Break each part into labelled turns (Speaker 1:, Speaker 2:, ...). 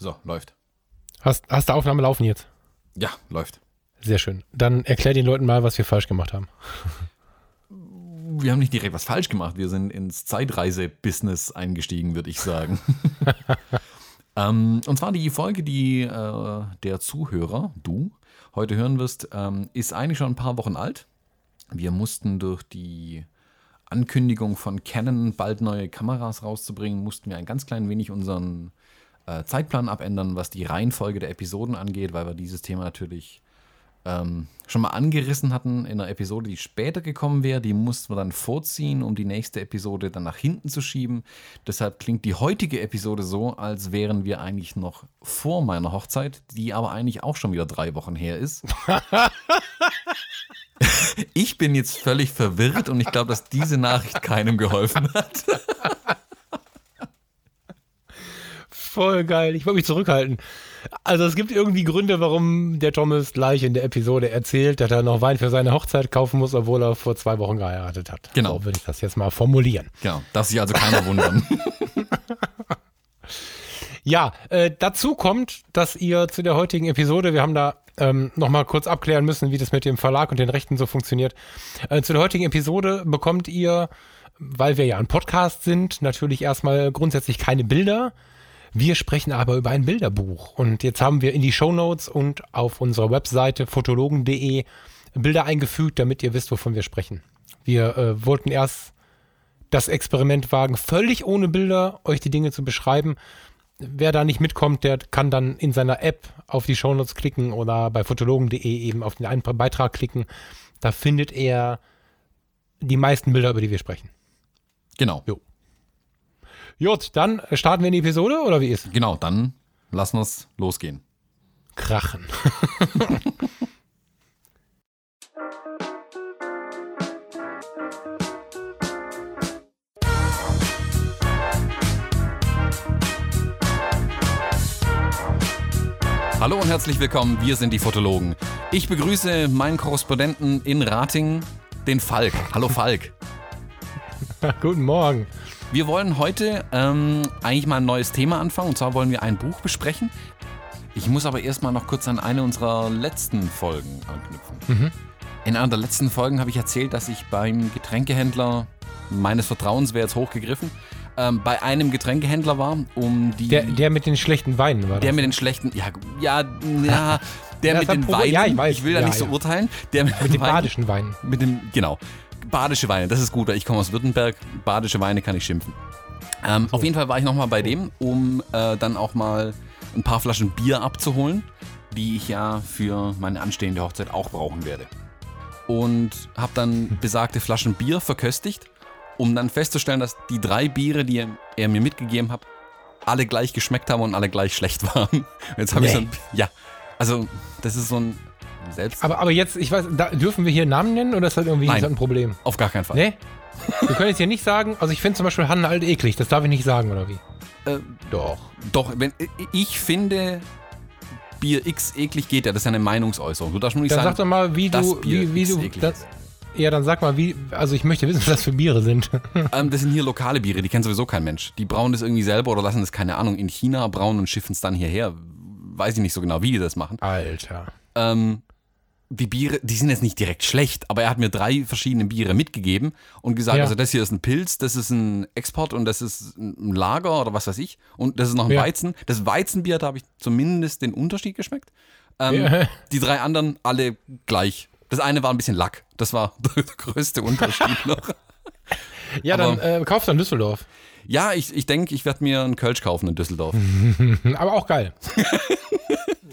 Speaker 1: So, läuft.
Speaker 2: Hast, hast du Aufnahme laufen jetzt?
Speaker 1: Ja, läuft.
Speaker 2: Sehr schön. Dann erklär den Leuten mal, was wir falsch gemacht haben.
Speaker 1: Wir haben nicht direkt was falsch gemacht. Wir sind ins Zeitreise-Business eingestiegen, würde ich sagen. ähm, und zwar die Folge, die äh, der Zuhörer, du, heute hören wirst, ähm, ist eigentlich schon ein paar Wochen alt. Wir mussten durch die Ankündigung von Canon, bald neue Kameras rauszubringen, mussten wir ein ganz klein wenig unseren äh, Zeitplan abändern, was die Reihenfolge der Episoden angeht, weil wir dieses Thema natürlich ähm, schon mal angerissen hatten in einer Episode, die später gekommen wäre. Die mussten wir dann vorziehen, um die nächste Episode dann nach hinten zu schieben. Deshalb klingt die heutige Episode so, als wären wir eigentlich noch vor meiner Hochzeit, die aber eigentlich auch schon wieder drei Wochen her ist. ich bin jetzt völlig verwirrt und ich glaube, dass diese Nachricht keinem geholfen hat.
Speaker 2: Voll geil. Ich wollte mich zurückhalten. Also es gibt irgendwie Gründe, warum der Thomas gleich in der Episode erzählt, dass er noch Wein für seine Hochzeit kaufen muss, obwohl er vor zwei Wochen geheiratet hat.
Speaker 1: Genau.
Speaker 2: So würde ich das jetzt mal formulieren.
Speaker 1: Genau. Darf sich also keiner wundern.
Speaker 2: Ja, äh, dazu kommt, dass ihr zu der heutigen Episode, wir haben da ähm, nochmal kurz abklären müssen, wie das mit dem Verlag und den Rechten so funktioniert. Äh, zu der heutigen Episode bekommt ihr, weil wir ja ein Podcast sind, natürlich erstmal grundsätzlich keine Bilder. Wir sprechen aber über ein Bilderbuch. Und jetzt haben wir in die Show Notes und auf unserer Webseite fotologen.de Bilder eingefügt, damit ihr wisst, wovon wir sprechen. Wir äh, wollten erst das Experiment wagen, völlig ohne Bilder euch die Dinge zu beschreiben. Wer da nicht mitkommt, der kann dann in seiner App auf die Shownotes klicken oder bei fotologen.de eben auf den einen Beitrag klicken. Da findet er die meisten Bilder, über die wir sprechen.
Speaker 1: Genau.
Speaker 2: Jo. Gut, dann starten wir in die Episode oder wie ist?
Speaker 1: Genau, dann lassen wir es losgehen.
Speaker 2: Krachen.
Speaker 1: Hallo und herzlich willkommen, wir sind die Fotologen. Ich begrüße meinen Korrespondenten in Ratingen, den Falk. Hallo Falk.
Speaker 2: Guten Morgen.
Speaker 1: Wir wollen heute ähm, eigentlich mal ein neues Thema anfangen und zwar wollen wir ein Buch besprechen. Ich muss aber erstmal noch kurz an eine unserer letzten Folgen anknüpfen. In einer der letzten Folgen habe ich erzählt, dass ich beim Getränkehändler meines Vertrauens, wäre jetzt hochgegriffen, ähm, bei einem Getränkehändler war, um die.
Speaker 2: Der, der mit den schlechten Weinen war
Speaker 1: Der
Speaker 2: das.
Speaker 1: mit den schlechten, ja, ja, ja, der
Speaker 2: Das
Speaker 1: mit den Weinen.
Speaker 2: ja, ich weiß.
Speaker 1: will da
Speaker 2: Ja,
Speaker 1: nicht so urteilen. Der mit,
Speaker 2: mit den
Speaker 1: Weinen-
Speaker 2: badischen Weinen.
Speaker 1: Mit dem, genau. Badische Weine, das ist gut, weil ich komme aus Württemberg. Badische Weine kann ich schimpfen. Ähm, Auf jeden Fall war ich nochmal bei dem, um äh, dann auch mal ein paar Flaschen Bier abzuholen, die ich ja für meine anstehende Hochzeit auch brauchen werde. Und habe dann besagte Flaschen Bier verköstigt, um dann festzustellen, dass die drei Biere, die er, mir mitgegeben hat, alle gleich geschmeckt haben und alle gleich schlecht waren. Jetzt habe ich
Speaker 2: Nee.
Speaker 1: so ein, ja, also das ist so ein selbst
Speaker 2: Aber, aber jetzt, ich weiß, da, dürfen wir hier Namen nennen oder ist das irgendwie
Speaker 1: Nein.
Speaker 2: das ein Problem?
Speaker 1: auf gar keinen Fall.
Speaker 2: Nee? Wir können jetzt hier nicht sagen, also ich finde zum Beispiel Hannen alt eklig, das darf ich nicht sagen, oder wie?
Speaker 1: Äh,
Speaker 2: Doch.
Speaker 1: Doch, wenn ich finde, Bier X eklig geht ja, das ist ja eine Meinungsäußerung. Du darfst nur nicht
Speaker 2: Dann
Speaker 1: sagen,
Speaker 2: sag doch mal, wie du, wie, wie du, das, ja, dann sag mal, wie, also ich möchte wissen, was das für Biere sind.
Speaker 1: ähm, das sind hier lokale Biere, die kennt sowieso kein Mensch. Die brauen das irgendwie selber oder lassen das, keine Ahnung, in China brauen und schiffen es dann hierher. Weiß ich nicht so genau, wie die das machen.
Speaker 2: Alter.
Speaker 1: Ähm, die Biere, die sind jetzt nicht direkt schlecht, aber er hat mir drei verschiedene Biere mitgegeben und gesagt,
Speaker 2: Ja.
Speaker 1: also das hier ist ein Pilz, das ist ein Export und das ist ein Lager oder was weiß ich und das ist noch ein
Speaker 2: Ja.
Speaker 1: Weizen. Das Weizenbier, da habe ich zumindest den Unterschied geschmeckt. Ähm,
Speaker 2: Ja.
Speaker 1: Die drei anderen alle gleich. Das eine war ein bisschen Lack. Das war der größte Unterschied noch.
Speaker 2: Ja,
Speaker 1: Aber-
Speaker 2: dann äh, kaufst du in Düsseldorf.
Speaker 1: Ja, ich, ich denke, ich werde mir einen Kölsch kaufen in Düsseldorf.
Speaker 2: Aber auch geil.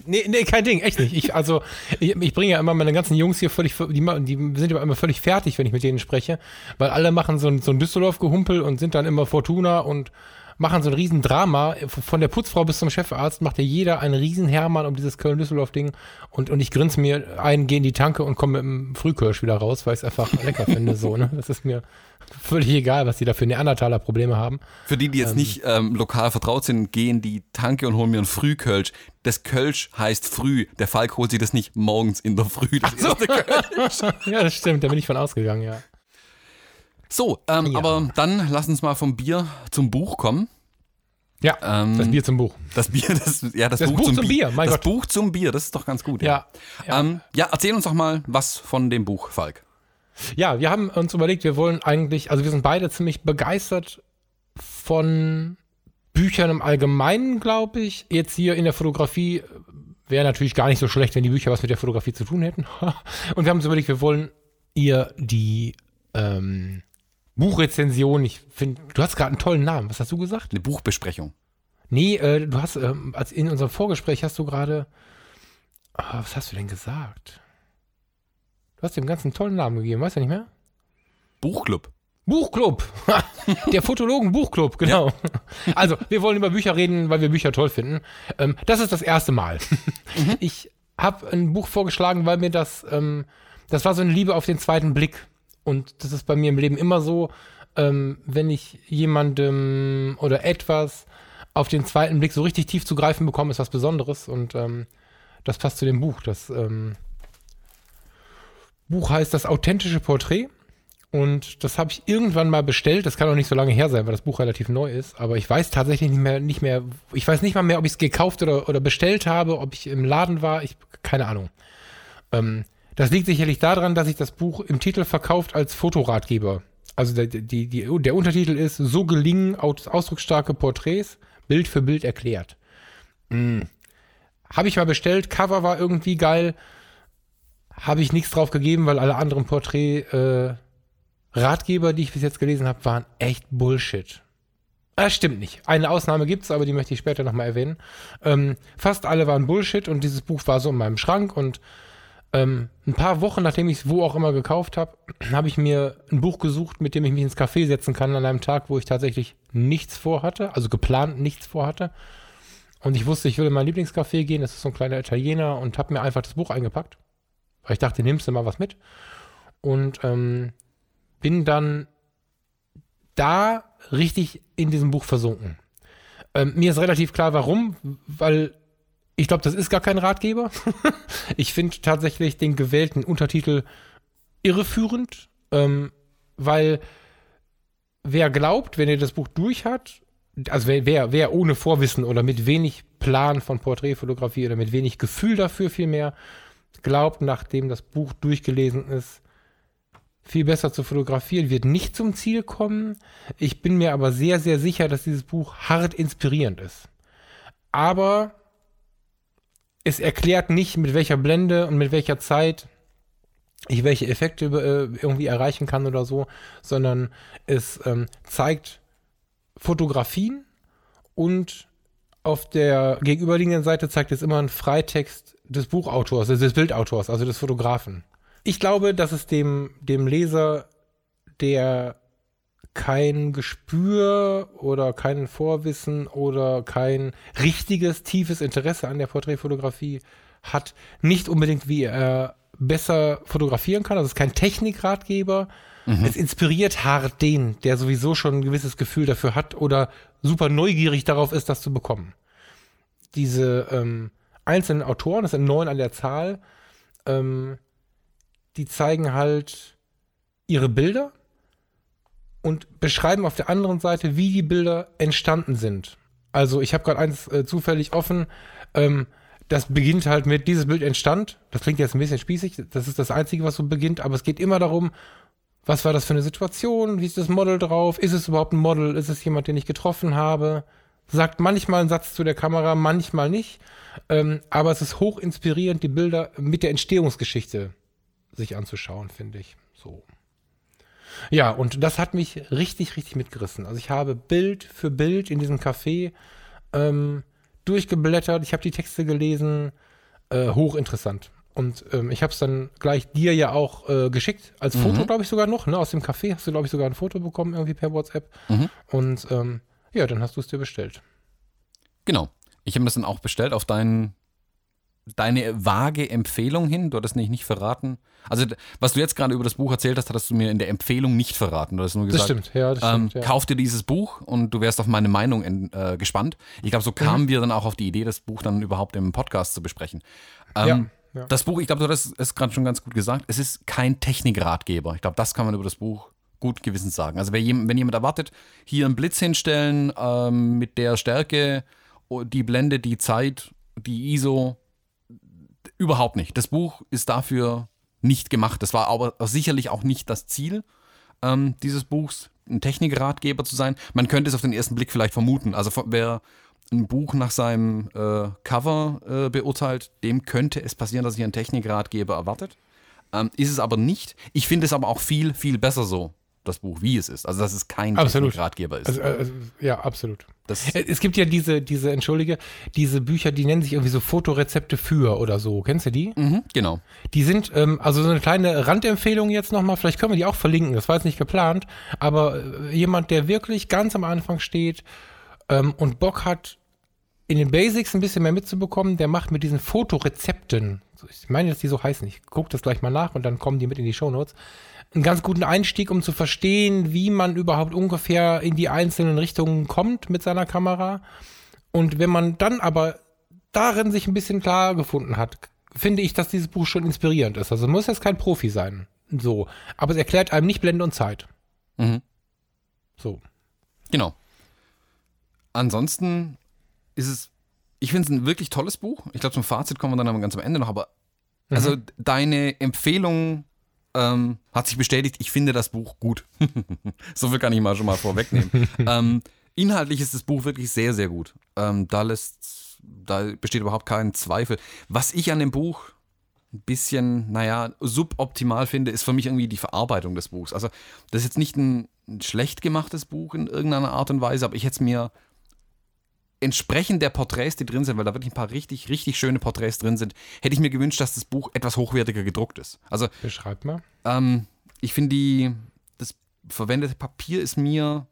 Speaker 2: Nee, nee, kein Ding, echt nicht. Ich, also, ich, ich bringe ja immer meine ganzen Jungs hier völlig, die, die sind aber immer völlig fertig, wenn ich mit denen spreche, weil alle machen so ein, so ein Düsseldorf-Gehumpel und sind dann immer Fortuna und machen so ein riesen Drama. Von der Putzfrau bis zum Chefarzt macht ja jeder einen riesen Hermann um dieses Köln-Düsseldorf-Ding und, und ich grinse mir ein, gehe in die Tanke und komme mit dem Frühkirsch wieder raus, weil ich es einfach lecker finde, so, ne? Das ist mir völlig egal, was die da für Neandertaler Probleme haben.
Speaker 1: Für die, die jetzt nicht ähm, lokal vertraut sind, gehen die Tanke und holen mir einen Frühkölsch. Das Kölsch heißt früh. Der Falk holt sich das nicht morgens in der Früh. Das Kölsch.
Speaker 2: Ja, das stimmt, da bin ich von ausgegangen, ja.
Speaker 1: So, ähm,
Speaker 2: Ja.
Speaker 1: aber dann lass uns mal vom Bier zum Buch kommen.
Speaker 2: Ja,
Speaker 1: Ähm,
Speaker 2: das Bier zum Buch.
Speaker 1: Das Bier, das, ja, das,
Speaker 2: Das Buch zum
Speaker 1: Bi-
Speaker 2: Bier, mein
Speaker 1: das
Speaker 2: Gott.
Speaker 1: Buch zum Bier, das ist doch ganz gut.
Speaker 2: Ja.
Speaker 1: Ja. Ähm, ja, erzähl uns doch mal was von dem Buch, Falk.
Speaker 2: Ja, wir haben uns überlegt, wir wollen eigentlich, also wir sind beide ziemlich begeistert von Büchern im Allgemeinen, glaube ich. Jetzt hier in der Fotografie wäre natürlich gar nicht so schlecht, wenn die Bücher was mit der Fotografie zu tun hätten. Und wir haben uns überlegt, wir wollen ihr die ähm, Buchrezension, ich finde, du hast gerade einen tollen Namen. Was hast du gesagt?
Speaker 1: Eine Buchbesprechung.
Speaker 2: Nee, äh, du hast, ähm, als in unserem Vorgespräch hast du gerade, ah, was hast du denn gesagt? Du hast dem ganzen tollen Namen gegeben, weißt du nicht mehr?
Speaker 1: Buchclub.
Speaker 2: Buchclub. Der Fotologen Buchclub, genau. Also, wir wollen über Bücher reden, weil wir Bücher toll finden. Ähm, das ist das erste Mal. Ich habe ein Buch vorgeschlagen, weil mir das, ähm, das war so eine Liebe auf den zweiten Blick. Und das ist bei mir im Leben immer so, ähm, wenn ich jemandem oder etwas auf den zweiten Blick so richtig tief zu greifen bekomme, ist was Besonderes. Und ähm, das passt zu dem Buch. Das ähm, Buch heißt Das authentische Porträt. Und das habe ich irgendwann mal bestellt. Das kann auch nicht so lange her sein, weil das Buch relativ neu ist. Aber ich weiß tatsächlich nicht mehr, nicht mehr, ich weiß nicht mal mehr, ob ich es gekauft oder, oder bestellt habe, ob ich im Laden war. Ich, keine Ahnung. Ähm, das liegt sicherlich daran, dass sich das Buch im Titel verkauft als Fotoratgeber. Also der, die, die, der Untertitel ist So gelingen aus- ausdrucksstarke Porträts, Bild für Bild erklärt. Mm. Habe ich mal bestellt, Cover war irgendwie geil. Habe ich nichts drauf gegeben, weil alle anderen Porträt äh, die ich bis jetzt gelesen habe, waren echt Bullshit. Ah, stimmt nicht. Eine Ausnahme gibt's, aber die möchte ich später nochmal erwähnen. Ähm, fast alle waren Bullshit und dieses Buch war so in meinem Schrank und ähm, ein paar Wochen, nachdem ich es wo auch immer gekauft habe, habe ich mir ein Buch gesucht, mit dem ich mich ins Café setzen kann an einem Tag, wo ich tatsächlich nichts vorhatte, also geplant nichts vorhatte. Und ich wusste, ich will in mein Lieblingscafé gehen, das ist so ein kleiner Italiener und habe mir einfach das Buch eingepackt. Weil ich dachte, nimmst du mal was mit. Und ähm, bin dann da richtig in diesem Buch versunken. Ähm, mir ist relativ klar, warum, weil ich glaube, das ist gar kein Ratgeber. ich finde tatsächlich den gewählten Untertitel irreführend, ähm, weil wer glaubt, wenn er das Buch durch hat, also wer, wer, wer ohne Vorwissen oder mit wenig Plan von Porträtfotografie oder mit wenig Gefühl dafür vielmehr glaubt, nachdem das Buch durchgelesen ist, viel besser zu fotografieren, wird nicht zum Ziel kommen. Ich bin mir aber sehr, sehr sicher, dass dieses Buch hart inspirierend ist. Aber es erklärt nicht, mit welcher Blende und mit welcher Zeit ich welche Effekte äh, irgendwie erreichen kann oder so, sondern es ähm, zeigt Fotografien und auf der gegenüberliegenden Seite zeigt es immer einen Freitext des Buchautors, des Bildautors, also des Fotografen. Ich glaube, dass es dem, dem Leser, der kein Gespür oder kein Vorwissen oder kein richtiges, tiefes Interesse an der Porträtfotografie hat, nicht unbedingt, wie er besser fotografieren kann. Also es ist kein Technikratgeber. Es inspiriert hart den, der sowieso schon ein gewisses Gefühl dafür hat oder super neugierig darauf ist, das zu bekommen. Diese ähm, einzelnen Autoren, das sind neun an der Zahl, ähm, die zeigen halt ihre Bilder und beschreiben auf der anderen Seite, wie die Bilder entstanden sind. Also ich habe gerade eins äh, zufällig offen. Ähm, das beginnt halt mit, dieses Bild entstand. Das klingt jetzt ein bisschen spießig. Das ist das Einzige, was so beginnt. Aber es geht immer darum, was war das für eine Situation? Wie ist das Model drauf? Ist es überhaupt ein Model? Ist es jemand, den ich getroffen habe? Sagt manchmal einen Satz zu der Kamera, manchmal nicht. Ähm, aber es ist hoch inspirierend, die Bilder mit der Entstehungsgeschichte sich anzuschauen, finde ich. So. Ja, und das hat mich richtig, richtig mitgerissen. Also ich habe Bild für Bild in diesem Café ähm, durchgeblättert, ich habe die Texte gelesen, äh, hochinteressant. Und ähm, ich habe es dann gleich dir ja auch äh, geschickt, als Foto, glaube ich, sogar noch. Ne? Aus dem Café hast du, glaube ich, sogar ein Foto bekommen, irgendwie per WhatsApp.
Speaker 1: Mhm.
Speaker 2: Und ähm, ja, dann hast du es dir bestellt.
Speaker 1: Genau. Ich habe das dann auch bestellt auf dein, deine vage Empfehlung hin. Du hattest nicht, nicht verraten. Also, was du jetzt gerade über das Buch erzählt hast, hattest du mir in der Empfehlung nicht verraten. Du hast nur gesagt,
Speaker 2: Das stimmt, ja, das
Speaker 1: ähm,
Speaker 2: stimmt. Ja.
Speaker 1: kauf dir dieses Buch und du wärst auf meine Meinung in, äh, gespannt. Ich glaube, so
Speaker 2: Mhm.
Speaker 1: kamen wir dann auch auf die Idee, das Buch dann überhaupt im Podcast zu besprechen. Ähm,
Speaker 2: Ja, ja.
Speaker 1: Das Buch, ich glaube, du hast es gerade schon ganz gut gesagt, es ist kein Technikratgeber. Ich glaube, das kann man über das Buch gut Gewissens sagen. Also wenn jemand, wenn jemand erwartet, hier einen Blitz hinstellen ähm, mit der Stärke, die Blende, die Zeit, die ISO, überhaupt nicht. Das Buch ist dafür nicht gemacht. Das war aber sicherlich auch nicht das Ziel ähm, dieses Buchs, ein Technikratgeber zu sein. Man könnte es auf den ersten Blick vielleicht vermuten. Also wer ein Buch nach seinem äh, Cover äh, beurteilt, dem könnte es passieren, dass sich ein Technikratgeber erwartet. Ähm, ist es aber nicht. Ich finde es aber auch viel, viel besser so, das Buch, wie es ist. Also, dass es kein
Speaker 2: Absolut.
Speaker 1: Technikratgeber ist.
Speaker 2: Also, also, ja, absolut.
Speaker 1: Das,
Speaker 2: Äh, Es gibt ja diese, diese, entschuldige, diese Bücher, die nennen sich irgendwie so Fotorezepte für oder so. Kennst du die?
Speaker 1: mhm, genau.
Speaker 2: Die sind, ähm, also so eine kleine Randempfehlung jetzt nochmal, vielleicht können wir die auch verlinken, das war jetzt nicht geplant, aber äh, jemand, der wirklich ganz am Anfang steht ähm, und Bock hat, in den Basics ein bisschen mehr mitzubekommen, der macht mit diesen Fotorezepten, ich meine, dass die so heißen, ich gucke das gleich mal nach und dann kommen die mit in die Shownotes, einen ganz guten Einstieg, um zu verstehen, wie man überhaupt ungefähr in die einzelnen Richtungen kommt mit seiner Kamera. Und wenn man dann aber darin sich ein bisschen klar gefunden hat, finde ich, dass dieses Buch schon inspirierend ist. Also muss jetzt kein Profi sein. So. Aber es erklärt einem nicht Blende und Zeit.
Speaker 1: Mhm.
Speaker 2: So.
Speaker 1: Genau. Ansonsten ist es, ich finde es ein wirklich tolles Buch. Ich glaube, zum Fazit kommen wir dann aber ganz am Ende noch. Aber also deine Empfehlung ähm, hat sich bestätigt. Ich finde das Buch gut. so viel kann ich mal schon mal vorwegnehmen. ähm, inhaltlich ist das Buch wirklich sehr, sehr gut. Ähm, da lässt, da besteht überhaupt kein Zweifel. Was ich an dem Buch ein bisschen, naja, suboptimal finde, ist für mich irgendwie die Verarbeitung des Buchs. Also, das ist jetzt nicht ein schlecht gemachtes Buch in irgendeiner Art und Weise, aber ich hätte es mir entsprechend der Porträts, die drin sind, weil da wirklich ein paar richtig, richtig schöne Porträts drin sind, hätte ich mir gewünscht, dass das Buch etwas hochwertiger gedruckt ist. Also,
Speaker 2: Beschreib mal.
Speaker 1: ähm, ich finde die, das verwendete Papier ist mir,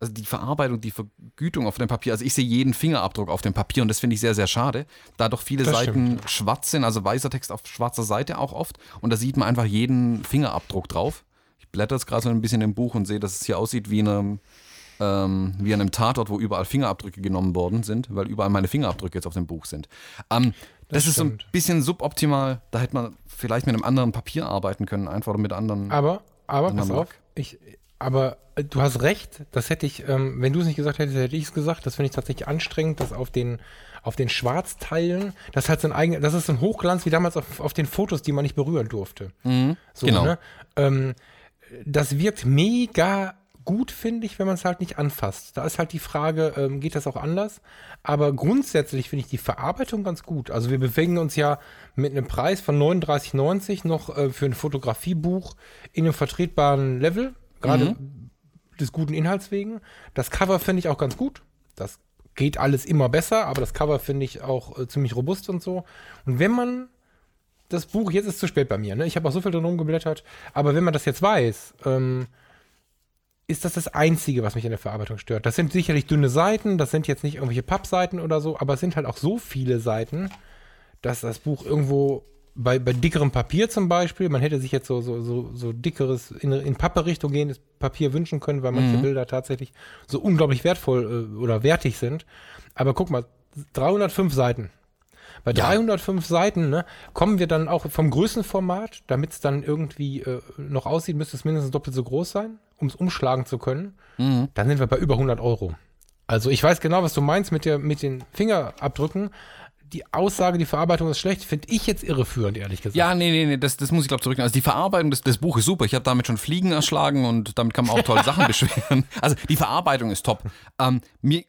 Speaker 1: also die Verarbeitung, die Vergütung auf dem Papier, also ich sehe jeden Fingerabdruck auf dem Papier und das finde ich sehr, sehr schade, da doch viele
Speaker 2: Das
Speaker 1: Seiten
Speaker 2: stimmt,
Speaker 1: schwarz sind, also weißer Text auf schwarzer Seite auch oft und da sieht man einfach jeden Fingerabdruck drauf. Ich blätter jetzt gerade so ein bisschen im Buch und sehe, dass es hier aussieht wie in einem, ähm, wie an einem Tatort, wo überall Fingerabdrücke genommen worden sind, weil überall meine Fingerabdrücke jetzt auf dem Buch sind. Ähm, das,
Speaker 2: Das
Speaker 1: ist so ein bisschen suboptimal. Da hätte man vielleicht mit einem anderen Papier arbeiten können, einfach oder mit anderen.
Speaker 2: Aber, aber, pass
Speaker 1: wir-
Speaker 2: auf, ich, aber äh, du hast recht, das hätte ich, ähm, wenn du es nicht gesagt hättest, hätte ich es gesagt. Das finde ich tatsächlich anstrengend, dass auf den, auf den Schwarzteilen, das hat so ein eigen, das ist so ein Hochglanz wie damals auf, auf den Fotos, die man nicht berühren durfte. So,
Speaker 1: genau.
Speaker 2: Ne? Ähm, das wirkt mega gut, finde ich, wenn man es halt nicht anfasst. Da ist halt die Frage, ähm, geht das auch anders? Aber grundsätzlich finde ich die Verarbeitung ganz gut. Also wir bewegen uns ja mit einem Preis von 39,90 noch äh, für ein Fotografiebuch in einem vertretbaren Level, gerade des guten Inhalts wegen. Das Cover finde ich auch ganz gut. Das geht alles immer besser, aber das Cover finde ich auch äh, ziemlich robust und so. Und wenn man das Buch, jetzt ist es zu spät bei mir, ne? Ich habe auch so viel drin rumgeblättert, aber wenn man das jetzt weiß, ähm, ist das das Einzige, was mich in der Verarbeitung stört. Das sind sicherlich dünne Seiten, das sind jetzt nicht irgendwelche Pappseiten oder so, aber es sind halt auch so viele Seiten, dass das Buch irgendwo bei, bei dickerem Papier zum Beispiel, man hätte sich jetzt so, so, so, so dickeres, in, in Pappe-Richtung gehendes Papier wünschen können, weil manche Bilder tatsächlich so unglaublich wertvoll äh, oder wertig sind. Aber guck mal, 305 Seiten. Bei
Speaker 1: Ja.
Speaker 2: 305 Seiten ne, kommen wir dann auch vom Größenformat, damit es dann irgendwie äh, noch aussieht, müsste es mindestens doppelt so groß sein, um es umschlagen zu können. Dann sind wir bei über 100 Euro. Also ich weiß genau, was du meinst mit, der, mit den Fingerabdrücken. Die Aussage, die Verarbeitung ist schlecht, finde ich jetzt irreführend, ehrlich gesagt.
Speaker 1: Ja, nee, nee, nee, das, das muss ich glaube zurücknehmen. Also die Verarbeitung des, des Buches ist super. Ich habe damit schon Fliegen erschlagen und damit kann man auch tolle Sachen beschweren. Also die Verarbeitung ist top. Ähm, mir,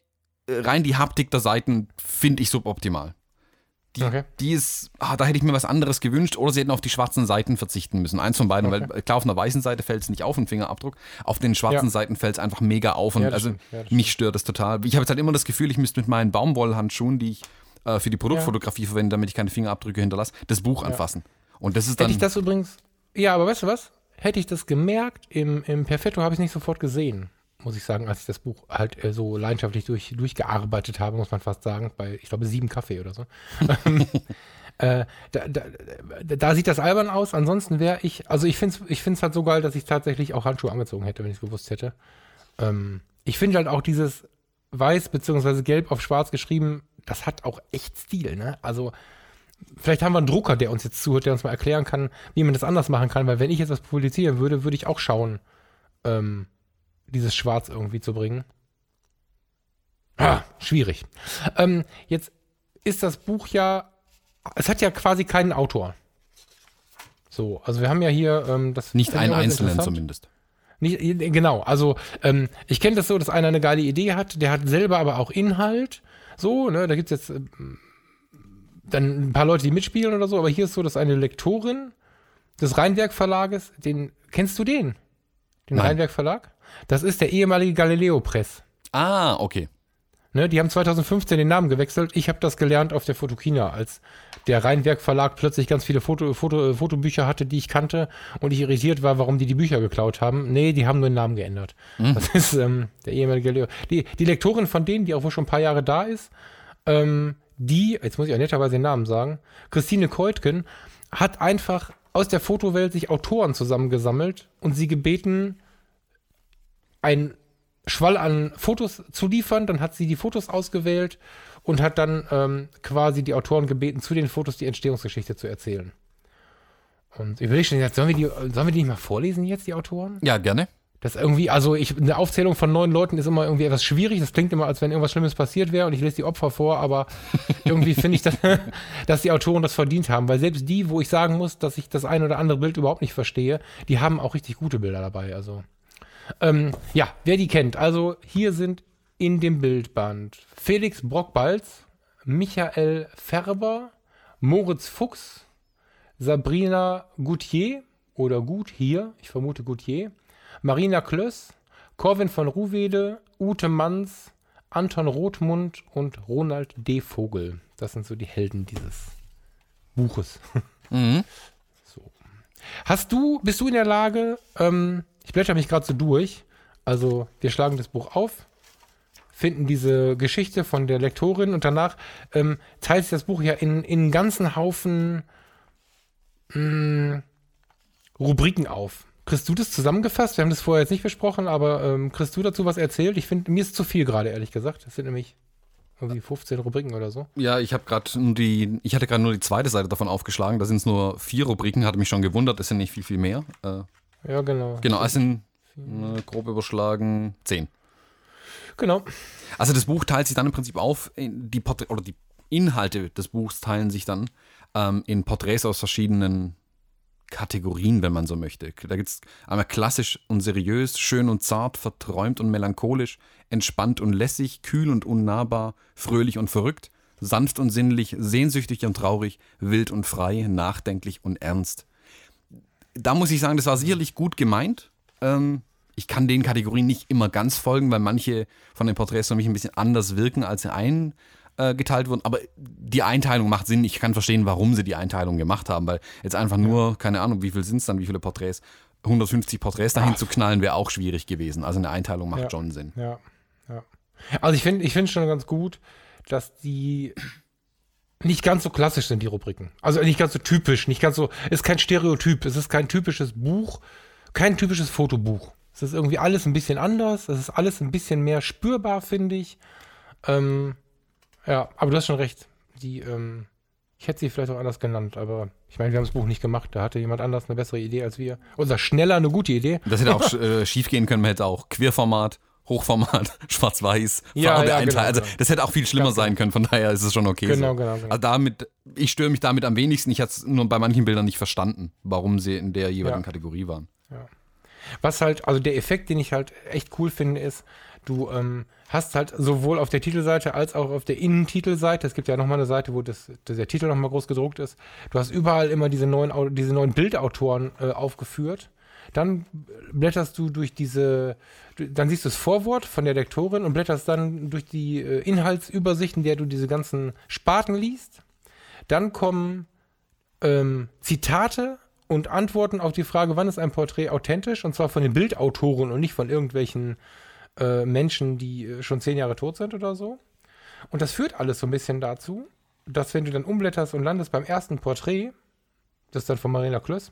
Speaker 1: äh, rein die Haptik der Seiten finde ich suboptimal. Die,
Speaker 2: Okay.
Speaker 1: die ist, ah, da hätte ich mir was anderes gewünscht oder sie hätten auf die schwarzen Seiten verzichten müssen. Eins von beiden, weil äh, klar, auf einer weißen Seite fällt es nicht auf, ein Fingerabdruck. Auf den schwarzen
Speaker 2: Ja.
Speaker 1: Seiten fällt es einfach mega auf und
Speaker 2: Ja,
Speaker 1: also.
Speaker 2: Ja,
Speaker 1: mich stört das total. Ich habe jetzt halt immer das Gefühl, ich müsste mit meinen Baumwollhandschuhen, die ich äh, für die Produktfotografie verwende, damit ich keine Fingerabdrücke hinterlasse, das Buch anfassen. Und das ist dann.
Speaker 2: Hätte ich das übrigens, ja, aber weißt du was? Hätte ich das gemerkt, im, im Perfetto habe ich es nicht sofort gesehen, muss ich sagen, als ich das Buch halt äh, so leidenschaftlich durch, durchgearbeitet habe, muss man fast sagen, bei, ich glaube, sieben Kaffee oder so. Ähm, äh, da, da, da, da sieht das albern aus, ansonsten wäre ich, also ich finde es ich find's halt so geil, dass ich tatsächlich auch Handschuhe angezogen hätte, wenn ich es gewusst hätte. Ähm, ich finde halt auch dieses weiß bzw. gelb auf schwarz geschrieben, das hat auch echt Stil, ne? Also vielleicht haben wir einen Drucker, der uns jetzt zuhört, der uns mal erklären kann, wie man das anders machen kann, weil wenn ich jetzt was publizieren würde, würde ich auch schauen, ähm, dieses Schwarz irgendwie zu bringen. Ah, schwierig. Ähm, jetzt ist das Buch ja, es hat ja quasi keinen Autor. So, also wir haben ja hier ähm, das.
Speaker 1: Nicht einen Einzelnen zumindest.
Speaker 2: Nicht, äh, genau, also ähm, ich kenne das so, dass einer eine geile Idee hat, der hat selber aber auch Inhalt. So, ne, da gibt es jetzt äh, dann ein paar Leute, die mitspielen oder so, aber hier ist so, dass eine Lektorin des Rheinwerk Verlages, den, kennst du den? Den
Speaker 1: Nein.
Speaker 2: Rheinwerk Verlag? Das ist der ehemalige Galileo Press.
Speaker 1: Ah, okay.
Speaker 2: Ne, die haben 2015 den Namen gewechselt. Ich habe das gelernt auf der Fotokina, als der Rheinwerk Verlag plötzlich ganz viele Foto, Foto, Fotobücher hatte, die ich kannte und ich irritiert war, warum die die Bücher geklaut haben. Nee, die haben nur den Namen geändert. Das ist ähm, der ehemalige Leo. Die, die Lektorin von denen, die auch wohl schon ein paar Jahre da ist, ähm, die, jetzt muss ich auch netterweise den Namen sagen, Christine Keutgen, hat einfach aus der Fotowelt sich Autoren zusammengesammelt und sie gebeten, ein Schwall an Fotos zu liefern. Dann hat sie die Fotos ausgewählt und hat dann ähm, quasi die Autoren gebeten, zu den Fotos die Entstehungsgeschichte zu erzählen. Und ich will schon sollen wir, die, sollen wir die nicht mal vorlesen jetzt, die Autoren?
Speaker 1: Ja, gerne.
Speaker 2: Das irgendwie, also ich, eine Aufzählung von neun Leuten ist immer irgendwie etwas schwierig. Das klingt immer, als wenn irgendwas Schlimmes passiert wäre und ich lese die Opfer vor, aber irgendwie finde ich, dass, dass die Autoren das verdient haben, weil selbst die, wo ich sagen muss, dass ich das ein oder andere Bild überhaupt nicht verstehe, die haben auch richtig gute Bilder dabei. Also ähm, ja, wer die kennt. Also hier sind in dem Bildband Felix Brockbalz, Michael Färber, Moritz Fuchs, Sabrina Goutier oder Gut hier, ich vermute Goutier, Marina Klöss, Corwin von Ruwede, Ute Manns, Anton Rothmund und Ronald D. Vogel. Das sind so die Helden dieses Buches.
Speaker 1: Mhm.
Speaker 2: Hast du, bist du in der Lage, ähm, ich blätter mich gerade so durch, also wir schlagen das Buch auf, finden diese Geschichte von der Lektorin und danach ähm, teilt sich das Buch ja in, in einen ganzen Haufen mh, Rubriken auf. Kriegst du das zusammengefasst? Wir haben das vorher jetzt nicht besprochen, aber ähm, kriegst du dazu was erzählt? Ich finde, mir ist zu viel gerade, ehrlich gesagt. Das sind nämlich irgendwie 15 Rubriken oder so.
Speaker 1: Ja, ich habe gerade die, ich hatte gerade nur die zweite Seite davon aufgeschlagen. Da sind es nur vier Rubriken, hatte mich schon gewundert, es sind nicht viel, viel mehr. Äh,
Speaker 2: Ja, genau.
Speaker 1: genau, es sind äh, grob überschlagen zehn.
Speaker 2: Genau.
Speaker 1: Also das Buch teilt sich dann im Prinzip auf, in die Porträt oder die Inhalte des Buchs teilen sich dann ähm, in Porträts aus verschiedenen Kategorien, wenn man so möchte. Da gibt es einmal klassisch und seriös, schön und zart, verträumt und melancholisch, entspannt und lässig, kühl und unnahbar, fröhlich und verrückt, sanft und sinnlich, sehnsüchtig und traurig, wild und frei, nachdenklich und ernst. Da muss ich sagen, das war sicherlich gut gemeint. Ähm, ich kann den Kategorien nicht immer ganz folgen, weil manche von den Porträts für mich ein bisschen anders wirken, als sie eingeteilt wurden. Aber die Einteilung macht Sinn. Ich kann verstehen, warum sie die Einteilung gemacht haben, weil jetzt einfach nur, keine Ahnung, wie viel sind es dann, wie viele Porträts, 150 Porträts dahin zu knallen, wäre auch schwierig gewesen. Also eine Einteilung macht
Speaker 2: Ja.
Speaker 1: schon Sinn.
Speaker 2: Ja, ja. Also ich finde ich finde schon ganz gut, dass die nicht ganz so klassisch sind, die Rubriken. Also nicht ganz so typisch, nicht ganz so, ist kein Stereotyp, es ist kein typisches Buch, kein typisches Fotobuch. Es ist irgendwie alles ein bisschen anders, es ist alles ein bisschen mehr spürbar, finde ich. Ähm, ja, aber du hast schon recht. Die, ähm, ich hätte sie vielleicht auch anders genannt, aber ich meine, wir haben das Buch nicht gemacht. Da hatte jemand anders eine bessere Idee als wir. Unser schneller eine gute Idee.
Speaker 1: Das hätte auch äh, schief gehen können. Man hätte auch Querformat, Hochformat, Schwarz-Weiß,
Speaker 2: Ja,
Speaker 1: Farbe
Speaker 2: ja, genau,
Speaker 1: also
Speaker 2: genau.
Speaker 1: das hätte auch viel schlimmer
Speaker 2: Ganz
Speaker 1: sein können. Von daher ist es schon okay.
Speaker 2: Genau,
Speaker 1: so.
Speaker 2: genau, genau.
Speaker 1: Also damit, ich störe mich damit am wenigsten. Ich hatte es nur bei manchen Bildern nicht verstanden, warum sie in der jeweiligen
Speaker 2: Ja.
Speaker 1: Kategorie waren.
Speaker 2: Was halt, also der Effekt, den ich halt echt cool finde, ist, du ähm, hast halt sowohl auf der Titelseite als auch auf der Innentitelseite, es gibt ja nochmal eine Seite, wo das, der Titel nochmal groß gedruckt ist, du hast überall immer diese neuen, diese neuen Bildautoren äh, aufgeführt. Dann blätterst du durch diese, dann siehst du das Vorwort von der Lektorin und blätterst dann durch die äh, Inhaltsübersicht, in der du diese ganzen Sparten liest. Dann kommen ähm, Zitate und Antworten auf die Frage, wann ist ein Porträt authentisch, und zwar von den Bildautoren und nicht von irgendwelchen äh, Menschen, die äh, schon zehn Jahre tot sind oder so. Und das führt alles so ein bisschen dazu, dass wenn du dann umblätterst und landest beim ersten Porträt, das ist dann von Marina Klöss,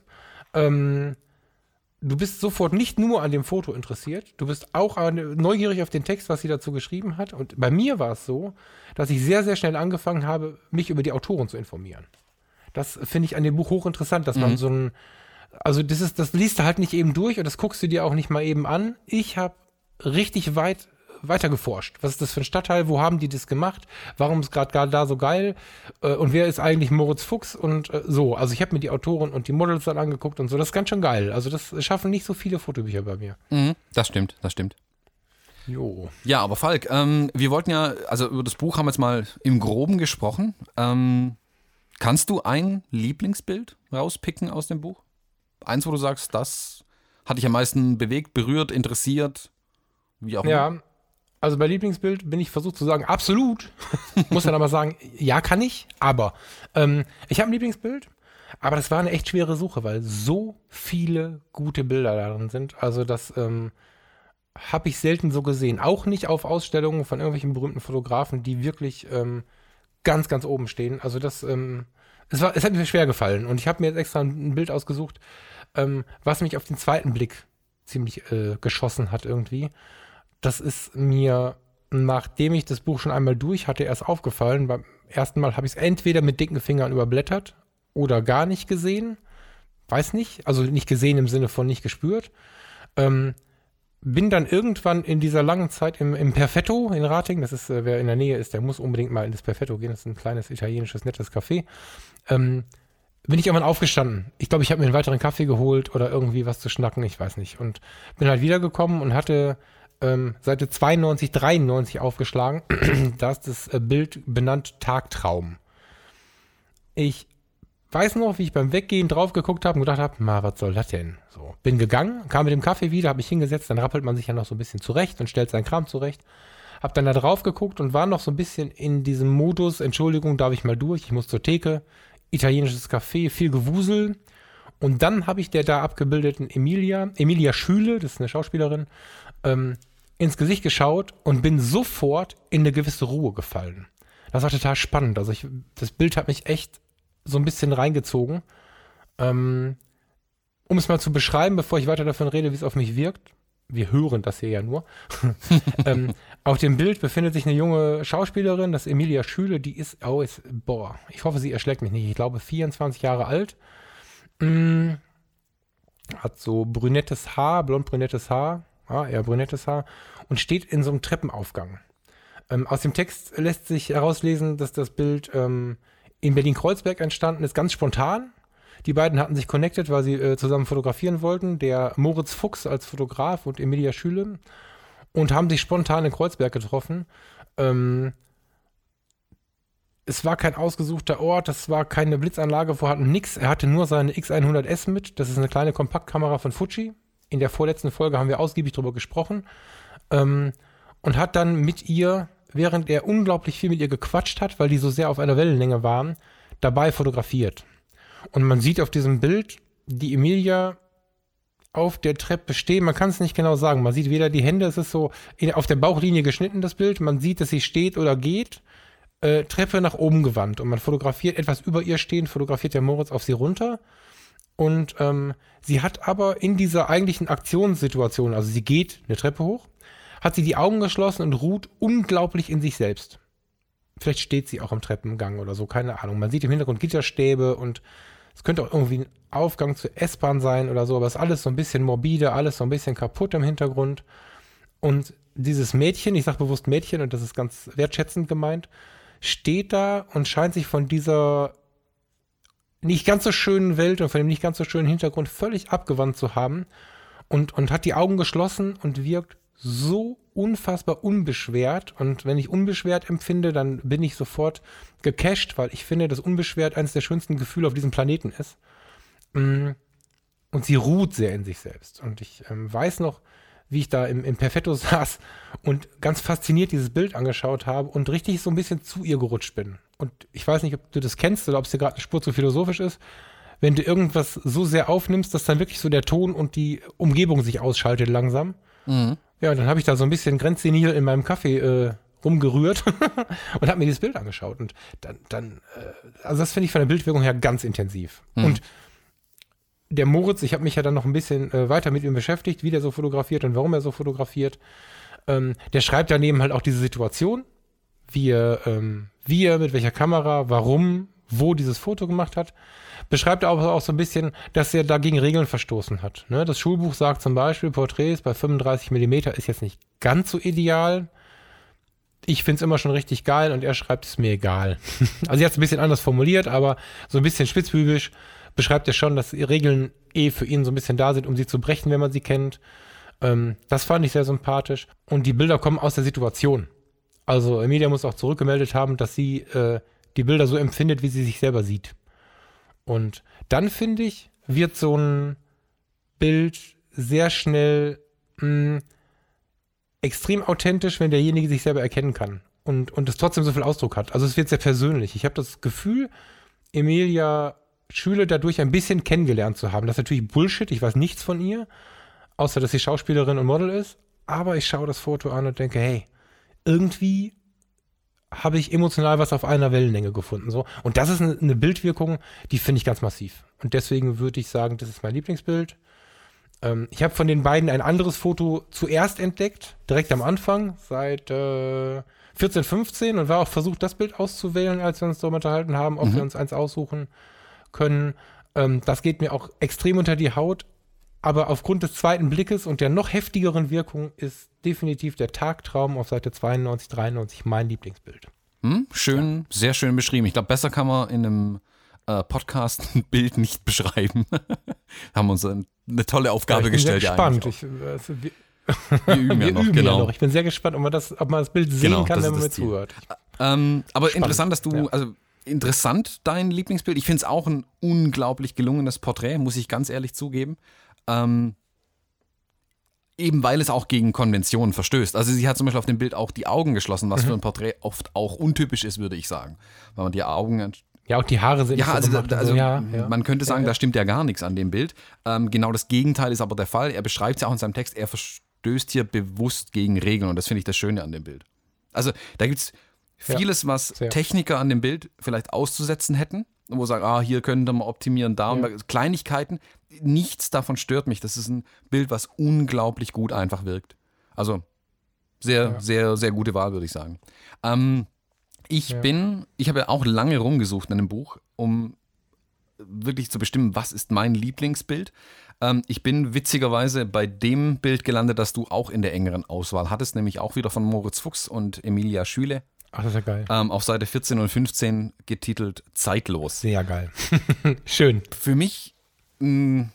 Speaker 2: ähm, du bist sofort nicht nur an dem Foto interessiert, du bist auch an, neugierig auf den Text, was sie dazu geschrieben hat. Und bei mir war es so, dass ich sehr, sehr schnell angefangen habe, mich über die Autoren zu informieren. Das finde ich an dem Buch hochinteressant, dass man
Speaker 1: Mhm.
Speaker 2: so ein, also das ist, das liest du halt nicht eben durch und das guckst du dir auch nicht mal eben an. Ich habe richtig weit weiter geforscht. Was ist das für ein Stadtteil? Wo haben die das gemacht? Warum ist gerade da so geil? Äh, Und wer ist eigentlich Moritz Fuchs? Und äh, so. Also ich habe mir die Autoren und die Models dann angeguckt und so. Das ist ganz schön geil. Also das schaffen nicht so viele Fotobücher bei mir.
Speaker 1: Mhm. Das stimmt, das stimmt.
Speaker 2: Jo.
Speaker 1: Ja, aber Falk, ähm, wir wollten ja, also über das Buch haben wir jetzt mal im Groben gesprochen. Ähm, kannst du ein Lieblingsbild rauspicken aus dem Buch? Eins, wo du sagst, das hat dich am meisten bewegt, berührt, interessiert, wie auch immer.
Speaker 2: Ja, also bei Lieblingsbild bin ich versucht zu sagen, absolut. Muss dann aber sagen, ja, kann ich, aber ähm, ich habe ein Lieblingsbild, aber das war eine echt schwere Suche, weil so viele gute Bilder darin sind. Also das ähm, habe ich selten so gesehen. Auch nicht auf Ausstellungen von irgendwelchen berühmten Fotografen, die wirklich ähm, ganz, ganz oben stehen. Also das, ähm, es, war, es hat mir schwer gefallen und ich habe mir jetzt extra ein Bild ausgesucht, ähm, was mich auf den zweiten Blick ziemlich äh, geschossen hat irgendwie. Das ist mir, nachdem ich das Buch schon einmal durch hatte, erst aufgefallen. Beim ersten Mal habe ich es entweder mit dicken Fingern überblättert oder gar nicht gesehen. Weiß nicht. Also nicht gesehen im Sinne von nicht gespürt. Ähm, bin dann irgendwann in dieser langen Zeit im, im Perfetto in Rating, das ist, äh, wer in der Nähe ist, der muss unbedingt mal in das Perfetto gehen, das ist ein kleines italienisches, nettes Café. Ähm, bin ich irgendwann aufgestanden. Ich glaube, ich habe mir einen weiteren Kaffee geholt oder irgendwie was zu schnacken, ich weiß nicht. Und bin halt wiedergekommen und hatte ähm, Seite 92, 93 aufgeschlagen. da ist das äh, Bild benannt Tagtraum. Ich weiß noch, wie ich beim Weggehen drauf geguckt habe und gedacht habe, ma, was soll das denn? So, bin gegangen, kam mit dem Kaffee wieder, habe mich hingesetzt, dann rappelt man sich ja noch so ein bisschen zurecht und stellt seinen Kram zurecht. Hab dann da drauf geguckt und war noch so ein bisschen in diesem Modus, Entschuldigung, darf ich mal durch, ich muss zur Theke, italienisches Café, viel Gewusel. Und dann habe ich der da abgebildeten Emilia, Emilia Schüle, das ist eine Schauspielerin, ähm, ins Gesicht geschaut und bin sofort in eine gewisse Ruhe gefallen. Das war total spannend. Also ich, das Bild hat mich echt so ein bisschen reingezogen. Ähm, um es mal zu beschreiben, bevor ich weiter davon rede, wie es auf mich wirkt. Wir hören das hier ja nur. ähm, auf dem Bild befindet sich eine junge Schauspielerin, das ist Emilia Schüle, die ist, oh, ist, boah, ich hoffe, sie erschlägt mich nicht. Ich glaube, 24 Jahre alt. Mm, hat so brünettes Haar, blond-brünettes Haar, ja, eher brünettes Haar und steht in so einem Treppenaufgang. Ähm, aus dem Text lässt sich herauslesen, dass das Bild ähm, in Berlin-Kreuzberg entstanden ist, ganz spontan. Die beiden hatten sich connected, weil sie äh, zusammen fotografieren wollten. Der Moritz Fuchs als Fotograf und Emilia Schüle. Und haben sich spontan in Kreuzberg getroffen. Ähm, es war kein ausgesuchter Ort, es war keine Blitzanlage vorhanden, nix. Er hatte nur seine X100S mit. Das ist eine kleine Kompaktkamera von Fuji. In der vorletzten Folge haben wir ausgiebig darüber gesprochen. Ähm, und hat dann mit ihr, während er unglaublich viel mit ihr gequatscht hat, weil die so sehr auf einer Wellenlänge waren, dabei fotografiert. Und man sieht auf diesem Bild die Emilia auf der Treppe stehen. Man kann es nicht genau sagen. Man sieht weder die Hände, es ist so auf der Bauchlinie geschnitten, das Bild. Man sieht, dass sie steht oder geht. Äh, Treppe nach oben gewandt. Und man fotografiert etwas über ihr stehen, fotografiert der Moritz auf sie runter. Und ähm, sie hat aber in dieser eigentlichen Aktionssituation, also sie geht eine Treppe hoch, hat sie die Augen geschlossen und ruht unglaublich in sich selbst. Vielleicht steht sie auch am Treppengang oder so, keine Ahnung. Man sieht im Hintergrund Gitterstäbe und es könnte auch irgendwie ein Aufgang zur S-Bahn sein oder so, aber es ist alles so ein bisschen morbide, alles so ein bisschen kaputt im Hintergrund. Und dieses Mädchen, ich sage bewusst Mädchen und das ist ganz wertschätzend gemeint, steht da und scheint sich von dieser nicht ganz so schönen Welt und von dem nicht ganz so schönen Hintergrund völlig abgewandt zu haben und, und hat die Augen geschlossen und wirkt so unfassbar unbeschwert. Und wenn ich unbeschwert empfinde, dann bin ich sofort gecasht, weil ich finde, dass unbeschwert eines der schönsten Gefühle auf diesem Planeten ist. Mm. Und sie ruht sehr in sich selbst. Und ich ähm, weiß noch, wie ich da im, im Perfetto saß und ganz fasziniert dieses Bild angeschaut habe und richtig so ein bisschen zu ihr gerutscht bin. Und ich weiß nicht, ob du das kennst oder ob es dir gerade eine Spur zu philosophisch ist. Wenn du irgendwas so sehr aufnimmst, dass dann wirklich so der Ton und die Umgebung sich ausschaltet langsam.
Speaker 1: Mhm.
Speaker 2: Ja, dann habe ich da so ein bisschen grenzsenil in meinem Kaffee äh, rumgerührt und habe mir dieses Bild angeschaut. Und dann, dann äh, also das finde ich von der Bildwirkung her ganz intensiv.
Speaker 1: Mhm.
Speaker 2: Und der Moritz, ich habe mich ja dann noch ein bisschen äh, weiter mit ihm beschäftigt, wie der so fotografiert und warum er so fotografiert. Ähm, der schreibt daneben halt auch diese Situation, wie er, ähm, wie er, mit welcher Kamera, warum, wo dieses Foto gemacht hat. Beschreibt aber auch so ein bisschen, dass er dagegen Regeln verstoßen hat. Ne? Das Schulbuch sagt zum Beispiel, Porträts bei 35 mm ist jetzt nicht ganz so ideal. Ich finde es immer schon richtig geil und er schreibt es mir egal. also er hat es ein bisschen anders formuliert, aber so ein bisschen spitzbübisch beschreibt er schon, dass die Regeln eh für ihn so ein bisschen da sind, um sie zu brechen, wenn man sie kennt. Ähm, das fand ich sehr sympathisch. Und die Bilder kommen aus der Situation. Also Emilia muss auch zurückgemeldet haben, dass sie äh, die Bilder so empfindet, wie sie sich selber sieht. Und dann finde ich, wird so ein Bild sehr schnell mh, hm, extrem authentisch, wenn derjenige sich selber erkennen kann und, und es trotzdem so viel Ausdruck hat. Also es wird sehr persönlich. Ich habe das Gefühl, Emilia Schüler dadurch ein bisschen kennengelernt zu haben. Das ist natürlich Bullshit, ich weiß nichts von ihr, außer dass sie Schauspielerin und Model ist. Aber ich schaue das Foto an und denke, hey, irgendwie habe ich emotional was auf einer Wellenlänge gefunden. So. Und das ist eine, eine Bildwirkung, die finde ich ganz massiv. Und deswegen würde ich sagen, das ist mein Lieblingsbild. Ähm, ich habe von den beiden ein anderes Foto zuerst entdeckt, direkt am Anfang, seit äh, 14, 15 und war auch versucht, das Bild auszuwählen, als wir uns darüber unterhalten haben, ob mhm. wir uns eins aussuchen können. Ähm, das geht mir auch extrem unter die Haut. Aber aufgrund des zweiten Blickes und der noch heftigeren Wirkung ist definitiv der Tagtraum auf Seite 92, 93 mein Lieblingsbild.
Speaker 1: Hm, schön, ja. sehr schön beschrieben. Ich glaube, besser kann man in einem äh, Podcast ein Bild nicht beschreiben. haben uns eine tolle Aufgabe
Speaker 2: ja, ich
Speaker 1: bin gestellt.
Speaker 2: Sehr gespannt. Ich, also, wir, wir, üben, wir ja noch, üben genau. ja noch. Ich bin sehr gespannt, ob man das, ob man das Bild sehen genau, kann, wenn man mir zuhört.
Speaker 1: Ähm, aber Spannend. interessant, dass du, also interessant dein Lieblingsbild. Ich finde es auch ein unglaublich gelungenes Porträt, muss ich ganz ehrlich zugeben. Ähm, eben weil es auch gegen Konventionen verstößt. Also sie hat zum Beispiel auf dem Bild auch die Augen geschlossen, was mhm. für ein Porträt oft auch untypisch ist, würde ich sagen. Weil man die Augen
Speaker 2: ja, auch die Haare sind
Speaker 1: ja, so also, gemacht, also ja, ja. man könnte sagen, ja, da stimmt ja gar nichts an dem Bild. Ähm, genau das Gegenteil ist aber der Fall. Er beschreibt es ja auch in seinem Text, er verstößt hier bewusst gegen Regeln und das finde ich das Schöne an dem Bild. Also da gibt es vieles, was Techniker an dem Bild vielleicht auszusetzen hätten, wo sagen, ah, hier könnte man optimieren, da und Kleinigkeiten, nichts davon stört mich. Das ist ein Bild, was unglaublich gut einfach wirkt. Also sehr, ja. sehr, sehr gute Wahl, würde ich sagen. Ähm, ich ja. bin, ich habe ja auch lange rumgesucht in einem Buch, um wirklich zu bestimmen, was ist mein Lieblingsbild. Ähm, ich bin witzigerweise bei dem Bild gelandet, das du auch in der engeren Auswahl hattest, nämlich auch wieder von Moritz Fuchs und Emilia Schüle.
Speaker 2: Ach, das ist ja geil.
Speaker 1: Ähm, auf Seite 14 und 15 getitelt Zeitlos.
Speaker 2: Sehr geil. Schön.
Speaker 1: Für mich mh,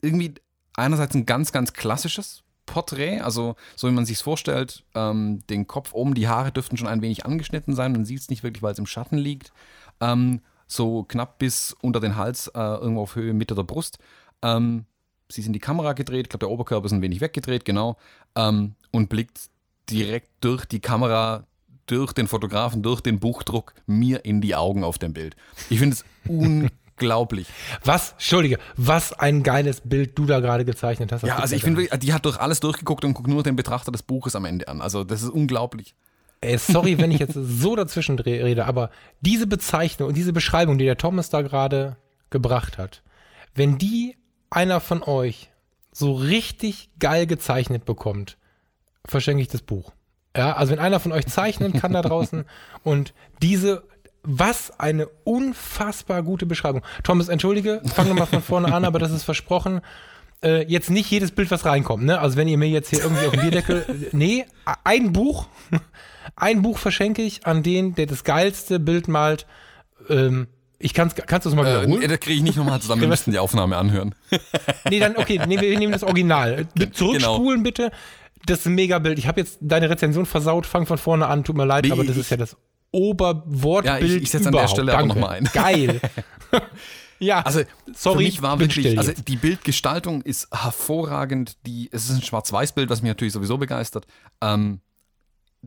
Speaker 1: irgendwie einerseits ein ganz, ganz klassisches Porträt, also so wie man sich vorstellt, ähm, den Kopf oben, die Haare dürften schon ein wenig angeschnitten sein, man sieht es nicht wirklich, weil es im Schatten liegt. Ähm, so knapp bis unter den Hals, äh, irgendwo auf Höhe Mitte der Brust. Ähm, sie ist in die Kamera gedreht, ich glaube, der Oberkörper ist ein wenig weggedreht, genau, ähm, und blickt direkt durch die Kamera, durch den Fotografen, durch den Buchdruck mir in die Augen auf dem Bild. Ich finde es unglaublich unglaublich.
Speaker 2: Was, Entschuldige, was ein geiles Bild du da gerade gezeichnet hast.
Speaker 1: Ja, also ich finde, die hat durch alles durchgeguckt und guckt nur den Betrachter des Buches am Ende an. Also das ist unglaublich.
Speaker 2: Ey, sorry, wenn ich jetzt so dazwischen rede, aber diese Bezeichnung und diese Beschreibung, die der Thomas da gerade gebracht hat, wenn die einer von euch so richtig geil gezeichnet bekommt, verschenke ich das Buch. Ja, also wenn einer von euch zeichnen kann da draußen und diese was eine unfassbar gute Beschreibung. Thomas, entschuldige, fang nochmal von vorne an, aber das ist versprochen. Äh, jetzt nicht jedes Bild, was reinkommt, ne? Also wenn ihr mir jetzt hier irgendwie auf den Bierdeckel. Nee, ein Buch. Ein Buch verschenke ich an den, der das geilste Bild malt. Ähm, ich kann's, kannst du es mal äh, wiederholen?
Speaker 1: Äh, das kriege ich nicht nochmal zusammen. Wir müssten die Aufnahme anhören.
Speaker 2: nee, dann, okay, nee, wir nehmen das Original. Zurückspulen genau. bitte. Das ist ein Megabild. Ich habe jetzt deine Rezension versaut. Fang von vorne an. Tut mir leid, nee, aber das ist ja das Oberwortbild ja, ich,
Speaker 1: ich setze an der Stelle Danke. aber nochmal ein.
Speaker 2: Geil.
Speaker 1: ja, also sorry, für mich war wirklich, also die Bildgestaltung ist hervorragend. Die, es ist ein Schwarz-Weiß-Bild, was mich natürlich sowieso begeistert. Ähm,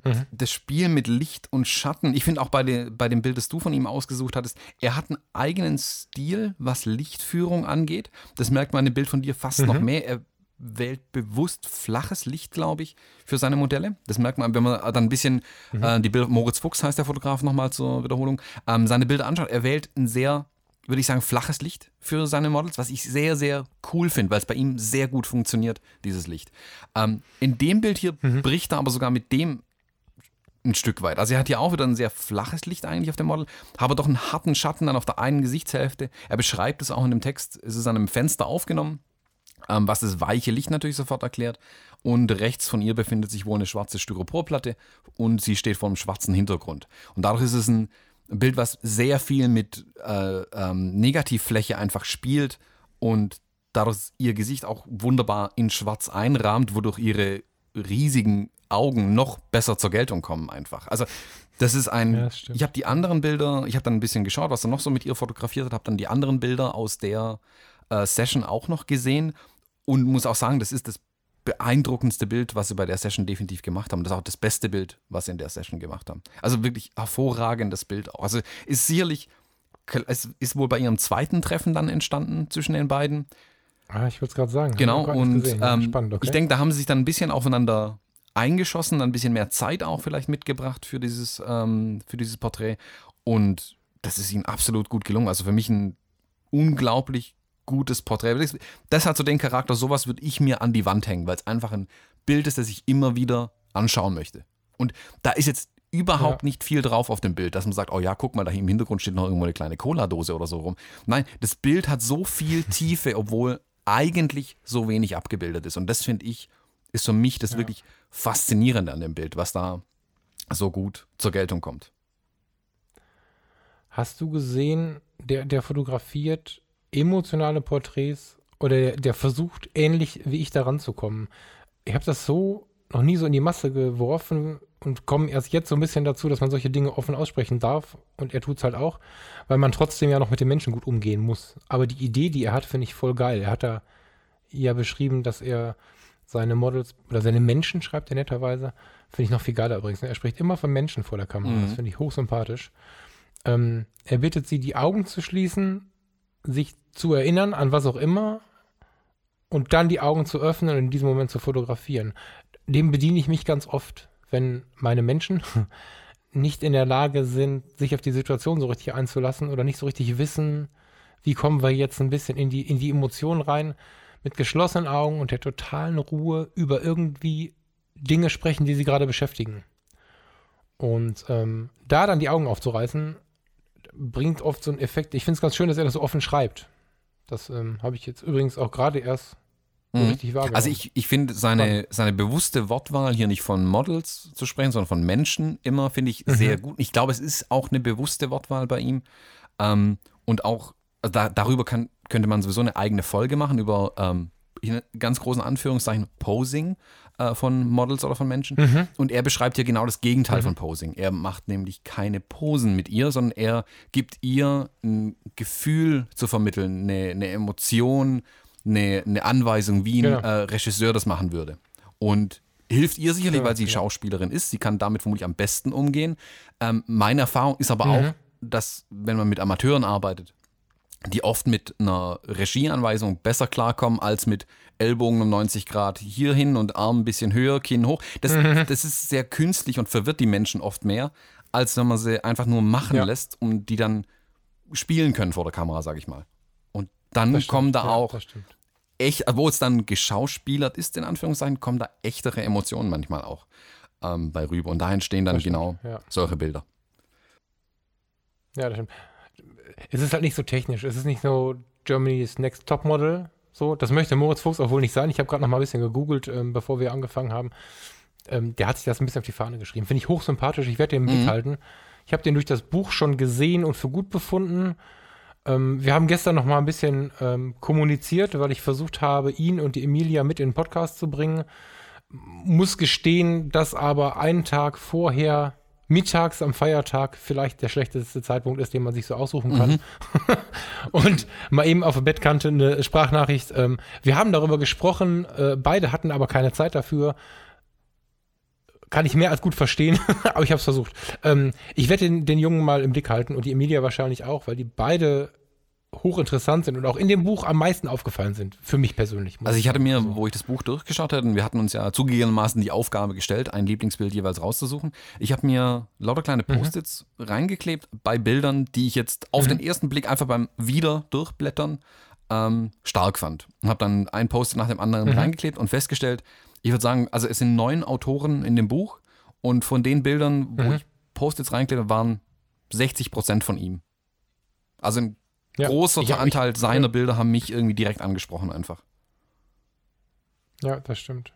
Speaker 1: mhm. Das Spiel mit Licht und Schatten, ich finde auch bei, de, bei dem Bild, das du von ihm ausgesucht hattest, er hat einen eigenen Stil, was Lichtführung angeht. Das merkt man dem Bild von dir fast mhm. noch mehr. Er wählt bewusst flaches Licht, glaube ich, für seine Modelle. Das merkt man, wenn man dann ein bisschen mhm. äh, die Bilder, Moritz Fuchs heißt der Fotograf nochmal zur Wiederholung, ähm, seine Bilder anschaut. Er wählt ein sehr, würde ich sagen, flaches Licht für seine Models, was ich sehr, sehr cool finde, weil es bei ihm sehr gut funktioniert, dieses Licht. Ähm, in dem Bild hier mhm. bricht er aber sogar mit dem ein Stück weit. Also er hat hier auch wieder ein sehr flaches Licht eigentlich auf dem Model, aber doch einen harten Schatten dann auf der einen Gesichtshälfte. Er beschreibt es auch in dem Text. Es ist an einem Fenster aufgenommen, ähm, was das weiche Licht natürlich sofort erklärt. Und rechts von ihr befindet sich wohl eine schwarze Styroporplatte und sie steht vor einem schwarzen Hintergrund. Und dadurch ist es ein Bild, was sehr viel mit äh, ähm, Negativfläche einfach spielt und dadurch ihr Gesicht auch wunderbar in schwarz einrahmt, wodurch ihre riesigen Augen noch besser zur Geltung kommen einfach. Also das ist ein,
Speaker 2: Ja, das
Speaker 1: ich habe die anderen Bilder, ich habe dann ein bisschen geschaut, was er noch so mit ihr fotografiert hat, habe dann die anderen Bilder aus der äh, Session auch noch gesehen und muss auch sagen, das ist das beeindruckendste Bild, was sie bei der Session definitiv gemacht haben. Das ist auch das beste Bild, was sie in der Session gemacht haben. Also wirklich hervorragendes Bild auch. Also ist sicherlich, es ist wohl bei ihrem zweiten Treffen dann entstanden zwischen den beiden.
Speaker 2: Ah, ich wollte es gerade sagen.
Speaker 1: Genau, und ähm,
Speaker 2: spannend, okay.
Speaker 1: ich denke, da haben sie sich dann ein bisschen aufeinander eingeschossen, dann ein bisschen mehr Zeit auch vielleicht mitgebracht für dieses, ähm, für dieses Porträt. Und das ist ihnen absolut gut gelungen. Also für mich ein unglaublich gutes Porträt. Das- hat so den Charakter, sowas würde ich mir an die Wand hängen, weil es einfach ein Bild ist, das ich immer wieder anschauen möchte. Und da ist jetzt überhaupt
Speaker 2: Ja.
Speaker 1: nicht viel drauf auf dem Bild, dass man sagt, oh ja, guck mal, da im Hintergrund steht noch irgendwo eine kleine Cola-Dose oder so rum. Nein, das Bild hat so viel Tiefe, obwohl eigentlich so wenig abgebildet ist. Und das finde ich, ist für mich das wirklich Faszinierende an dem Bild, was da so gut zur Geltung kommt.
Speaker 2: Hast du gesehen, der, der fotografiert emotionale Porträts oder der, der versucht, ähnlich wie ich da ranzukommen? Ich habe das so noch nie so in die Masse geworfen und komme erst jetzt so ein bisschen dazu, dass man solche Dinge offen aussprechen darf. Und er tut es halt auch, weil man trotzdem ja noch mit den Menschen gut umgehen muss. Aber die Idee, die er hat, finde ich voll geil. Er hat da ja beschrieben, dass er seine Models oder seine Menschen schreibt er netterweise. Finde ich noch viel geiler übrigens. ne? Er spricht immer von Menschen vor der Kamera.
Speaker 1: Mhm.
Speaker 2: Das finde ich hochsympathisch. Ähm, er bittet sie, die Augen zu schließen, sich zu erinnern an was auch immer und dann die Augen zu öffnen und in diesem Moment zu fotografieren. Dem bediene ich mich ganz oft, wenn meine Menschen nicht in der Lage sind, sich auf die Situation so richtig einzulassen oder nicht so richtig wissen, wie kommen wir jetzt ein bisschen in die, in die Emotionen rein, mit geschlossenen Augen und der totalen Ruhe über irgendwie Dinge sprechen, die sie gerade beschäftigen. Und ähm, da dann die Augen aufzureißen, bringt oft so einen Effekt. Ich finde es ganz schön, dass er das so offen schreibt. Das ähm, habe ich jetzt übrigens auch gerade erst so
Speaker 1: Mhm.
Speaker 2: richtig wahrgenommen.
Speaker 1: Also ich, ich finde seine, seine bewusste Wortwahl hier nicht von Models zu sprechen, sondern von Menschen immer, finde ich sehr gut. Ich glaube, es ist auch eine bewusste Wortwahl bei ihm. Ähm, und auch also da, darüber kann, könnte man sowieso eine eigene Folge machen, über ähm, in ganz großen Anführungszeichen Posing äh, von Models oder von Menschen.
Speaker 2: Mhm.
Speaker 1: Und er beschreibt hier genau das Gegenteil von Posing. Er macht nämlich keine Posen mit ihr, sondern er gibt ihr ein Gefühl zu vermitteln, eine, eine Emotion, eine, eine Anweisung, wie ein
Speaker 2: Genau.
Speaker 1: äh, Regisseur das machen würde. Und hilft ihr sicherlich,
Speaker 2: Ja,
Speaker 1: weil sie
Speaker 2: genau.
Speaker 1: Schauspielerin ist. Sie kann damit vermutlich am besten umgehen. Ähm, meine Erfahrung ist aber
Speaker 2: Mhm.
Speaker 1: auch, dass wenn man mit Amateuren arbeitet, die oft mit einer Regieanweisung besser klarkommen als mit Ellbogen um 90 Grad hierhin und Arm ein bisschen höher, Kinn hoch. Das,
Speaker 2: Mhm.
Speaker 1: das ist sehr künstlich und verwirrt die Menschen oft mehr, als wenn man sie einfach nur machen
Speaker 2: Ja.
Speaker 1: lässt und die dann spielen können vor der Kamera, sage ich mal. Und dann
Speaker 2: Das stimmt,
Speaker 1: kommen da
Speaker 2: ja,
Speaker 1: auch
Speaker 2: stimmt.
Speaker 1: echt, wo es dann geschauspielert ist, in Anführungszeichen, kommen da echtere Emotionen manchmal auch ähm, bei rüber. Und da entstehen dann
Speaker 2: Das stimmt,
Speaker 1: genau
Speaker 2: ja.
Speaker 1: solche Bilder.
Speaker 2: Ja, das stimmt. Es ist halt nicht so technisch. Es ist nicht so Germany's Next Top Model. So, das möchte Moritz Fuchs auch wohl nicht sein. Ich habe gerade noch mal ein bisschen gegoogelt, ähm, bevor wir angefangen haben. Ähm, der hat sich das ein bisschen auf die Fahne geschrieben. Finde ich hochsympathisch. Ich werde den im Blick halten. Ich habe den durch das Buch schon gesehen und für gut befunden. Ähm, wir haben gestern noch mal ein bisschen ähm, kommuniziert, weil ich versucht habe, ihn und die Emilia mit in den Podcast zu bringen. Muss gestehen, dass aber einen Tag vorher, mittags am Feiertag, vielleicht der schlechteste Zeitpunkt ist, den man sich so aussuchen kann. und mal eben auf der Bettkante eine Sprachnachricht. Ähm, wir haben darüber gesprochen, äh, beide hatten aber keine Zeit dafür. Kann ich mehr als gut verstehen, aber ich habe es versucht. Ähm, ich werde den, den Jungen mal im Blick halten und die Emilia wahrscheinlich auch, weil die beide hochinteressant sind und auch in dem Buch am meisten aufgefallen sind. Für mich persönlich.
Speaker 1: Also ich hatte mir,
Speaker 2: sagen.
Speaker 1: wo ich das Buch durchgeschaut hatte, und wir hatten uns ja zugegebenermaßen die Aufgabe gestellt, ein Lieblingsbild jeweils rauszusuchen. Ich habe mir lauter kleine
Speaker 2: Mhm.
Speaker 1: Post-its reingeklebt bei Bildern, die ich jetzt auf den ersten Blick einfach beim Wieder durchblättern ähm, stark fand. Und habe dann ein Post-it nach dem anderen
Speaker 2: Mhm.
Speaker 1: reingeklebt und festgestellt, ich würde sagen, also es sind neun Autoren in dem Buch Und von den Bildern, wo mhm. ich Post-its reinklebe, waren 60 Prozent von ihm. Also ein ja, großer ich, Anteil ich, seiner ja. Bilder haben mich irgendwie direkt angesprochen einfach.
Speaker 2: Ja, das stimmt.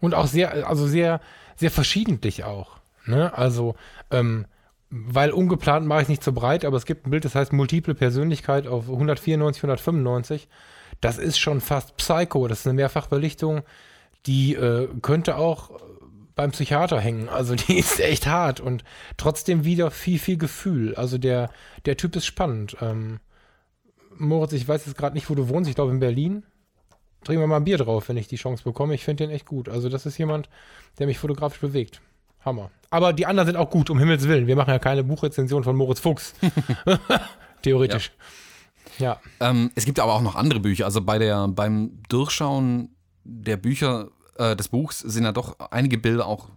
Speaker 2: Und auch sehr, also sehr, sehr verschiedentlich auch. Ne? Also, ähm, weil ungeplant mache ich nicht so breit, aber es gibt ein Bild, das heißt Multiple Persönlichkeit auf 194, 195. Das ist schon fast Psycho. Das ist eine Mehrfachbelichtung, die äh, könnte auch beim Psychiater hängen. Also die ist echt hart und trotzdem wieder viel, viel Gefühl. Also der, der Typ ist spannend. Ähm, Moritz, ich weiß jetzt gerade nicht, wo du wohnst. Ich glaube in Berlin. Trinken wir mal ein Bier drauf, wenn ich die Chance bekomme. Ich finde den echt gut. Also das ist jemand, der mich fotografisch bewegt. Hammer. Aber die anderen sind auch gut, um Himmels Willen. Wir machen ja keine Buchrezension von Moritz Fuchs. Theoretisch.
Speaker 1: Ja. ja. Ähm, es gibt aber auch noch andere Bücher. Also bei der, beim Durchschauen der Bücher äh, des Buchs sind ja doch einige Bilder auch,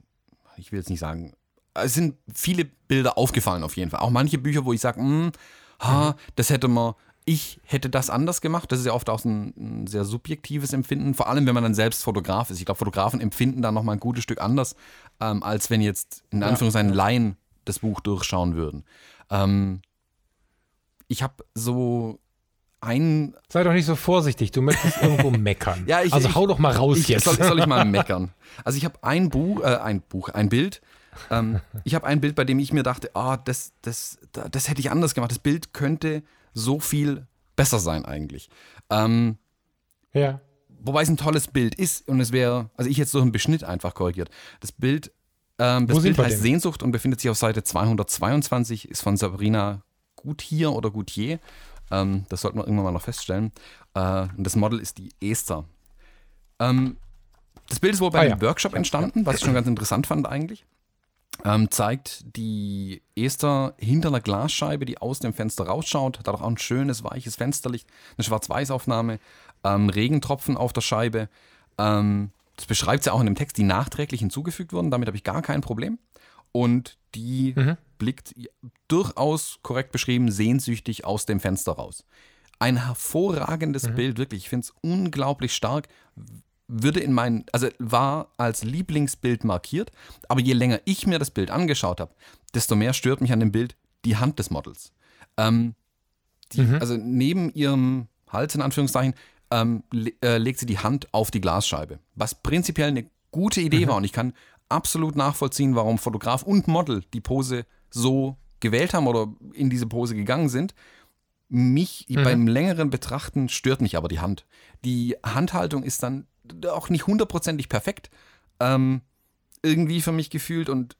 Speaker 1: ich will jetzt nicht sagen, es sind viele Bilder aufgefallen auf jeden Fall. Auch manche Bücher, wo ich sage, hm, ha, mhm. das hätte man, ich hätte das anders gemacht. Das ist ja oft auch ein, ein, sehr subjektives Empfinden, vor allem wenn man dann selbst Fotograf ist. Ich glaube, Fotografen empfinden dann nochmal ein gutes Stück anders, ähm, als wenn jetzt in Anführungszeichen ja. Laien das Buch durchschauen würden. Ähm, ich habe so ein.
Speaker 2: Sei doch nicht so vorsichtig, du möchtest irgendwo meckern.
Speaker 1: ja, ich,
Speaker 2: also hau doch mal raus
Speaker 1: ich,
Speaker 2: jetzt.
Speaker 1: Soll, soll, ich mal meckern? Also ich habe ein Buch, äh, ein Buch, ein Bild. Ähm, ich habe ein Bild, bei dem ich mir dachte, ah, oh, das, das, das hätte ich anders gemacht. Das Bild könnte so viel besser sein eigentlich. Ähm,
Speaker 2: ja.
Speaker 1: Wobei es ein tolles Bild ist und es wäre, also ich jetzt so einen Beschnitt einfach korrigiert. Das Bild, ähm, das Bild heißt denn? Sehnsucht und befindet sich auf Seite 222, ist von Sabrina Gutier oder Gutier ähm, das sollten wir irgendwann mal noch feststellen. Äh, und das Model ist die Esther. Ähm, das Bild ist wohl bei ah, einem ja. Workshop entstanden, was ich schon ganz interessant fand eigentlich. Ähm, zeigt die Esther hinter einer Glasscheibe, die aus dem Fenster rausschaut. Hat auch ein schönes, weiches Fensterlicht, eine Schwarz-Weiß-Aufnahme, ähm, Regentropfen auf der Scheibe. Ähm, das beschreibt sie auch in dem Text, die nachträglich hinzugefügt wurden. Damit habe ich gar kein Problem. Und die mhm. blickt durchaus korrekt beschrieben sehnsüchtig aus dem Fenster raus. Ein hervorragendes mhm. Bild, wirklich. Ich finde es unglaublich stark. Würde in meinen, also war als Lieblingsbild markiert, aber je länger ich mir das Bild angeschaut habe, desto mehr stört mich an dem Bild die Hand des Models. Ähm, die, mhm. Also neben ihrem Hals, in Anführungszeichen, ähm, le äh, legt sie die Hand auf die Glasscheibe. Was prinzipiell eine gute Idee mhm. war und ich kann absolut nachvollziehen, warum Fotograf und Model die Pose so gewählt haben oder in diese Pose gegangen sind. Mich mhm. beim längeren Betrachten stört mich aber die Hand. Die Handhaltung ist dann auch nicht hundertprozentig perfekt. Ähm, irgendwie für mich gefühlt und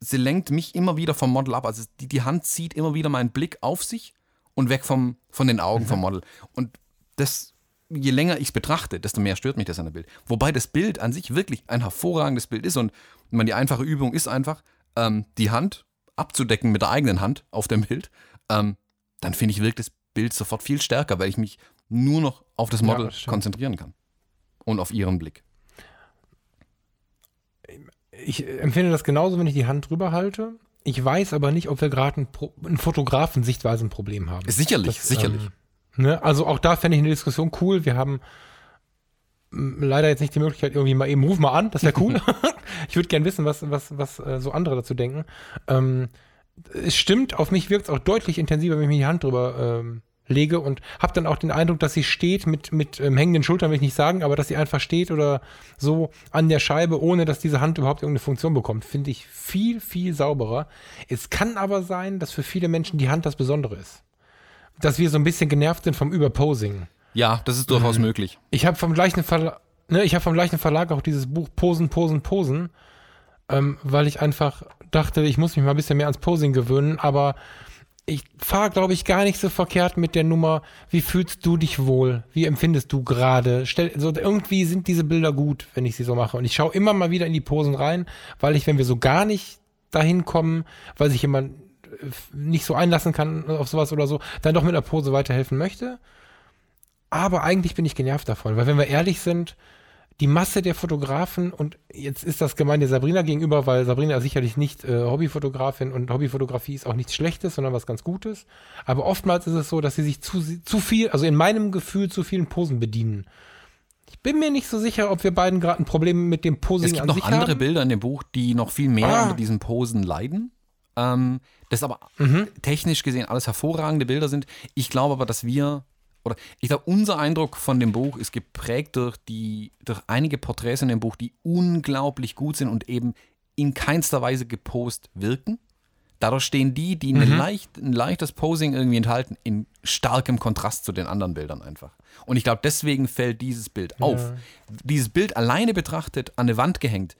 Speaker 1: sie lenkt mich immer wieder vom Model ab. Also die, die Hand zieht immer wieder meinen Blick auf sich und weg vom, von den Augen mhm. vom Model. Und das je länger ich es betrachte, desto mehr stört mich das an der Bild. Wobei das Bild an sich wirklich ein hervorragendes Bild ist und man die einfache Übung ist einfach, ähm, die Hand abzudecken mit der eigenen Hand auf dem Bild, ähm, dann finde ich, wirkt das Bild sofort viel stärker, weil ich mich nur noch auf das Model ja, konzentrieren kann. Und auf ihren Blick.
Speaker 2: Ich empfinde das genauso, wenn ich die Hand drüber halte. Ich weiß aber nicht, ob wir gerade ein, ein Fotografen-Sichtweise ein Problem haben.
Speaker 1: Sicherlich, das, sicherlich. Ähm,
Speaker 2: Ne? Also auch da fände ich eine Diskussion cool. Wir haben leider jetzt nicht die Möglichkeit, irgendwie mal eben ruf mal an, das wäre cool. ich würde gerne wissen, was, was, was äh, so andere dazu denken. Ähm, es stimmt, auf mich wirkt es auch deutlich intensiver, wenn ich mir die Hand drüber ähm, lege und habe dann auch den Eindruck, dass sie steht mit, mit ähm, hängenden Schultern, will ich nicht sagen, aber dass sie einfach steht oder so an der Scheibe, ohne dass diese Hand überhaupt irgendeine Funktion bekommt, finde ich viel, viel sauberer. Es kann aber sein, dass für viele Menschen die Hand das Besondere ist dass wir so ein bisschen genervt sind vom Überposing.
Speaker 1: Ja, das ist durchaus mhm. möglich.
Speaker 2: Ich habe vom gleichen Verlag, ne, ich habe vom gleichen Verlag auch dieses Buch Posen, Posen, Posen, ähm, weil ich einfach dachte, ich muss mich mal ein bisschen mehr ans Posing gewöhnen, aber ich fahre, glaube ich, gar nicht so verkehrt mit der Nummer, wie fühlst du dich wohl? Wie empfindest du gerade? So, irgendwie sind diese Bilder gut, wenn ich sie so mache. Und ich schaue immer mal wieder in die Posen rein, weil ich, wenn wir so gar nicht dahin kommen, weil sich jemand nicht so einlassen kann auf sowas oder so, dann doch mit einer Pose weiterhelfen möchte. Aber eigentlich bin ich genervt davon, weil wenn wir ehrlich sind, die Masse der Fotografen, und jetzt ist das gemeine Sabrina gegenüber, weil Sabrina sicherlich nicht äh, Hobbyfotografin und Hobbyfotografie ist auch nichts Schlechtes, sondern was ganz Gutes. Aber oftmals ist es so, dass sie sich zu, zu viel, also in meinem Gefühl zu vielen Posen bedienen. Ich bin mir nicht so sicher, ob wir beiden gerade ein Problem mit dem Posing
Speaker 1: Es gibt noch andere
Speaker 2: haben.
Speaker 1: Bilder in dem Buch, die noch viel mehr
Speaker 2: Ah.
Speaker 1: unter diesen Posen leiden. Ähm, das aber
Speaker 2: Mhm.
Speaker 1: technisch gesehen alles hervorragende Bilder sind. Ich glaube aber, dass wir, oder ich glaube, unser Eindruck von dem Buch ist geprägt durch, die, durch einige Porträts in dem Buch, die unglaublich gut sind und eben in keinster Weise gepost wirken. Dadurch stehen die, die eine leicht, ein leichtes Posing irgendwie enthalten, in starkem Kontrast zu den anderen Bildern einfach. Und ich glaube, deswegen fällt dieses Bild auf. Dieses Bild alleine betrachtet, an eine Wand gehängt,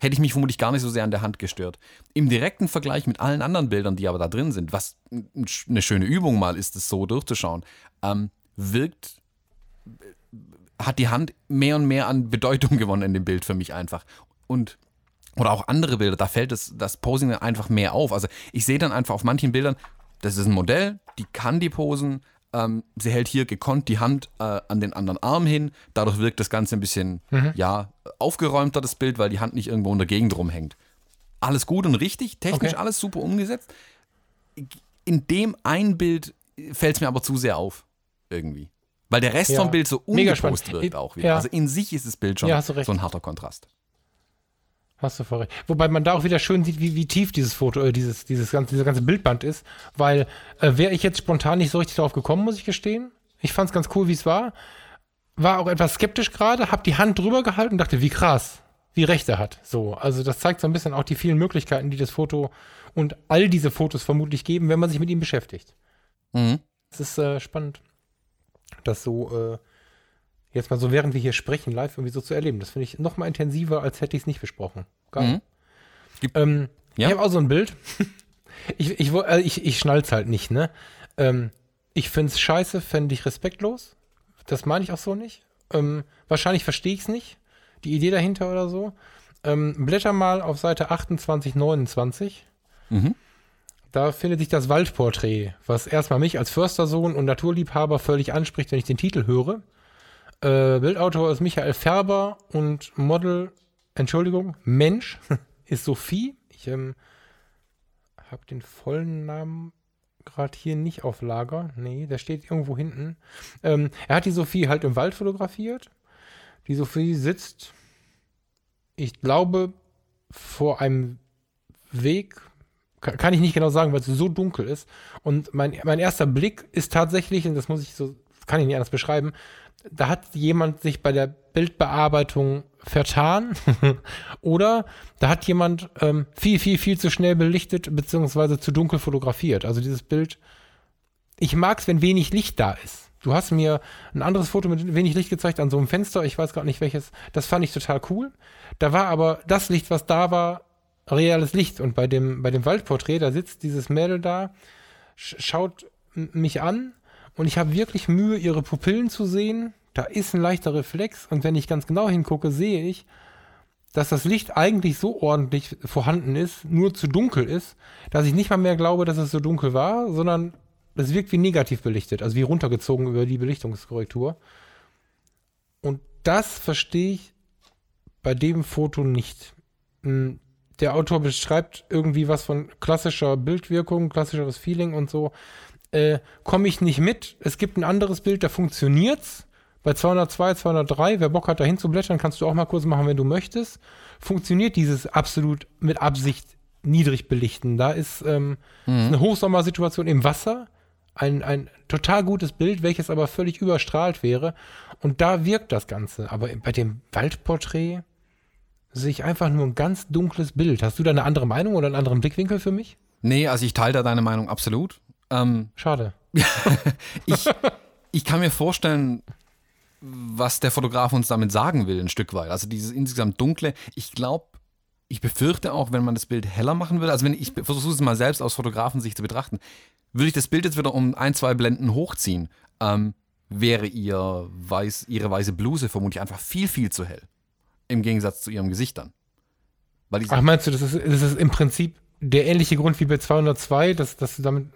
Speaker 1: hätte ich mich vermutlich gar nicht so sehr an der Hand gestört. Im direkten Vergleich mit allen anderen Bildern, die aber da drin sind, was eine schöne Übung mal ist, es so durchzuschauen, ähm, wirkt, hat die Hand mehr und mehr an Bedeutung gewonnen in dem Bild für mich einfach. Und oder auch andere Bilder, da fällt das, das Posing einfach mehr auf. Also ich sehe dann einfach auf manchen Bildern, das ist ein Modell, die kann die posen, ähm, sie hält hier gekonnt die Hand äh, an den anderen Arm hin, dadurch wirkt das Ganze ein bisschen, ja, aufgeräumter, das Bild, weil die Hand nicht irgendwo in der Gegend rumhängt. Alles gut und richtig, technisch
Speaker 2: Okay.
Speaker 1: alles super umgesetzt. In dem ein Bild fällt es mir aber zu sehr auf, irgendwie. Weil der Rest
Speaker 2: Ja.
Speaker 1: vom Bild so ungepost wirkt auch wieder.
Speaker 2: Ja.
Speaker 1: Also in sich ist das Bild schon
Speaker 2: Ja,
Speaker 1: so ein harter Kontrast.
Speaker 2: Hast du voll recht. Wobei man da auch wieder schön sieht, wie, wie tief dieses Foto, äh, dieses, dieses ganze, dieser ganze Bildband ist. Weil äh, wäre ich jetzt spontan nicht so richtig darauf gekommen, muss ich gestehen. Ich fand es ganz cool, wie es war. War auch etwas skeptisch gerade, hab die Hand drüber gehalten und dachte, wie krass, wie recht er hat. So, also das zeigt so ein bisschen auch die vielen Möglichkeiten, die das Foto und all diese Fotos vermutlich geben, wenn man sich mit ihm beschäftigt.
Speaker 1: Mhm.
Speaker 2: Es ist äh, spannend, das so äh, jetzt mal so, während wir hier sprechen, live irgendwie so zu erleben. Das finde ich noch mal intensiver, als hätte ich es nicht besprochen. Geil.
Speaker 1: Mhm.
Speaker 2: Ähm,
Speaker 1: Ja.
Speaker 2: Ich habe auch so ein Bild. ich, ich, äh, ich, ich schnall's halt nicht, ne? Ähm, ich finde es scheiße, fände ich respektlos. Das meine ich auch so nicht. Ähm, wahrscheinlich verstehe ich es nicht. Die Idee dahinter oder so. Ähm, blätter mal auf Seite 28, 29.
Speaker 1: Mhm.
Speaker 2: Da findet sich das Waldporträt, was erstmal mich als Förstersohn und Naturliebhaber völlig anspricht, wenn ich den Titel höre. Äh, Bildautor ist Michael Färber und Model, Entschuldigung, Mensch ist Sophie. Ich ähm, habe den vollen Namen gerade hier nicht auf Lager. Nee, der steht irgendwo hinten. Ähm, er hat die Sophie halt im Wald fotografiert. Die Sophie sitzt, ich glaube, vor einem Weg. Ka- Kann ich nicht genau sagen, weil es so dunkel ist. Und mein, mein erster Blick ist tatsächlich, und das muss ich so, kann ich nicht anders beschreiben, da hat jemand sich bei der Bildbearbeitung vertan oder da hat jemand ähm, viel, viel, viel zu schnell belichtet beziehungsweise zu dunkel fotografiert. Also dieses Bild, ich mag es, wenn wenig Licht da ist. Du hast mir ein anderes Foto mit wenig Licht gezeigt an so einem Fenster, ich weiß gerade nicht welches. Das fand ich total cool. Da war aber das Licht, was da war, reales Licht. Und bei dem, bei dem Waldporträt, da sitzt dieses Mädel da, sch schaut mich an und ich habe wirklich Mühe, ihre Pupillen zu sehen. Da ist ein leichter Reflex und wenn ich ganz genau hingucke, sehe ich, dass das Licht eigentlich so ordentlich vorhanden ist, nur zu dunkel ist, dass ich nicht mal mehr glaube, dass es so dunkel war, sondern es wirkt wie negativ belichtet, also wie runtergezogen über die Belichtungskorrektur. Und das verstehe ich bei dem Foto nicht. Der Autor beschreibt irgendwie was von klassischer Bildwirkung, klassischeres Feeling und so. Äh, Komme ich nicht mit. Es gibt ein anderes Bild, da funktioniert's. Bei 202, 203, wer Bock hat, da hinzublättern, kannst du auch mal kurz machen, wenn du möchtest. Funktioniert dieses absolut mit Absicht niedrig belichten. Da ist ähm, eine Hochsommersituation im Wasser. Ein, ein total gutes Bild, welches aber völlig überstrahlt wäre. Und da wirkt das Ganze. Aber bei dem Waldporträt sehe ich einfach nur ein ganz dunkles Bild. Hast du da eine andere Meinung oder einen anderen Blickwinkel für mich?
Speaker 1: Nee, also ich teile da deine Meinung absolut. Ähm,
Speaker 2: Schade.
Speaker 1: ich, ich kann mir vorstellen, was der Fotograf uns damit sagen will, ein Stück weit. Also dieses insgesamt dunkle. Ich glaube, ich befürchte auch, wenn man das Bild heller machen würde, also wenn ich versuche es mal selbst aus Fotografensicht zu betrachten, würde ich das Bild jetzt wieder um ein, zwei Blenden hochziehen, ähm, wäre ihr weiß, ihre weiße Bluse vermutlich einfach viel, viel zu hell. Im Gegensatz zu ihrem Gesicht dann. Weil ich,
Speaker 2: Ach, meinst du, das ist, das ist im Prinzip der ähnliche Grund wie bei 202, dass, dass du damit.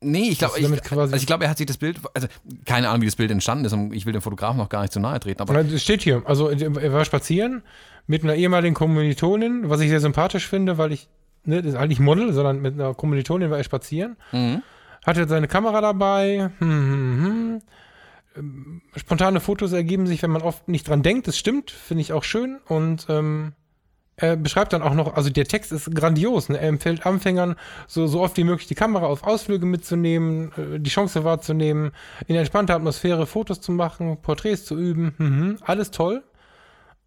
Speaker 1: Nee, ich glaube, also ich glaube, er hat sich das Bild, also keine Ahnung, wie das Bild entstanden ist und ich will dem Fotografen noch gar nicht zu nahe treten, aber
Speaker 2: Es steht hier, also er war spazieren mit einer ehemaligen Kommilitonin, was ich sehr sympathisch finde, weil ich, ne, das ist eigentlich Model, sondern mit einer Kommilitonin war er spazieren.
Speaker 1: Mhm.
Speaker 2: Hatte seine Kamera dabei, hm, hm, hm, ähm, spontane Fotos ergeben sich, wenn man oft nicht dran denkt. Das stimmt, finde ich auch schön. Und ähm, er beschreibt dann auch noch, also der Text ist grandios. Ne? Er empfiehlt Anfängern, so, so oft wie möglich die Kamera auf Ausflüge mitzunehmen, äh, die Chance wahrzunehmen, in entspannter Atmosphäre Fotos zu machen, Porträts zu üben. Mhm, alles toll.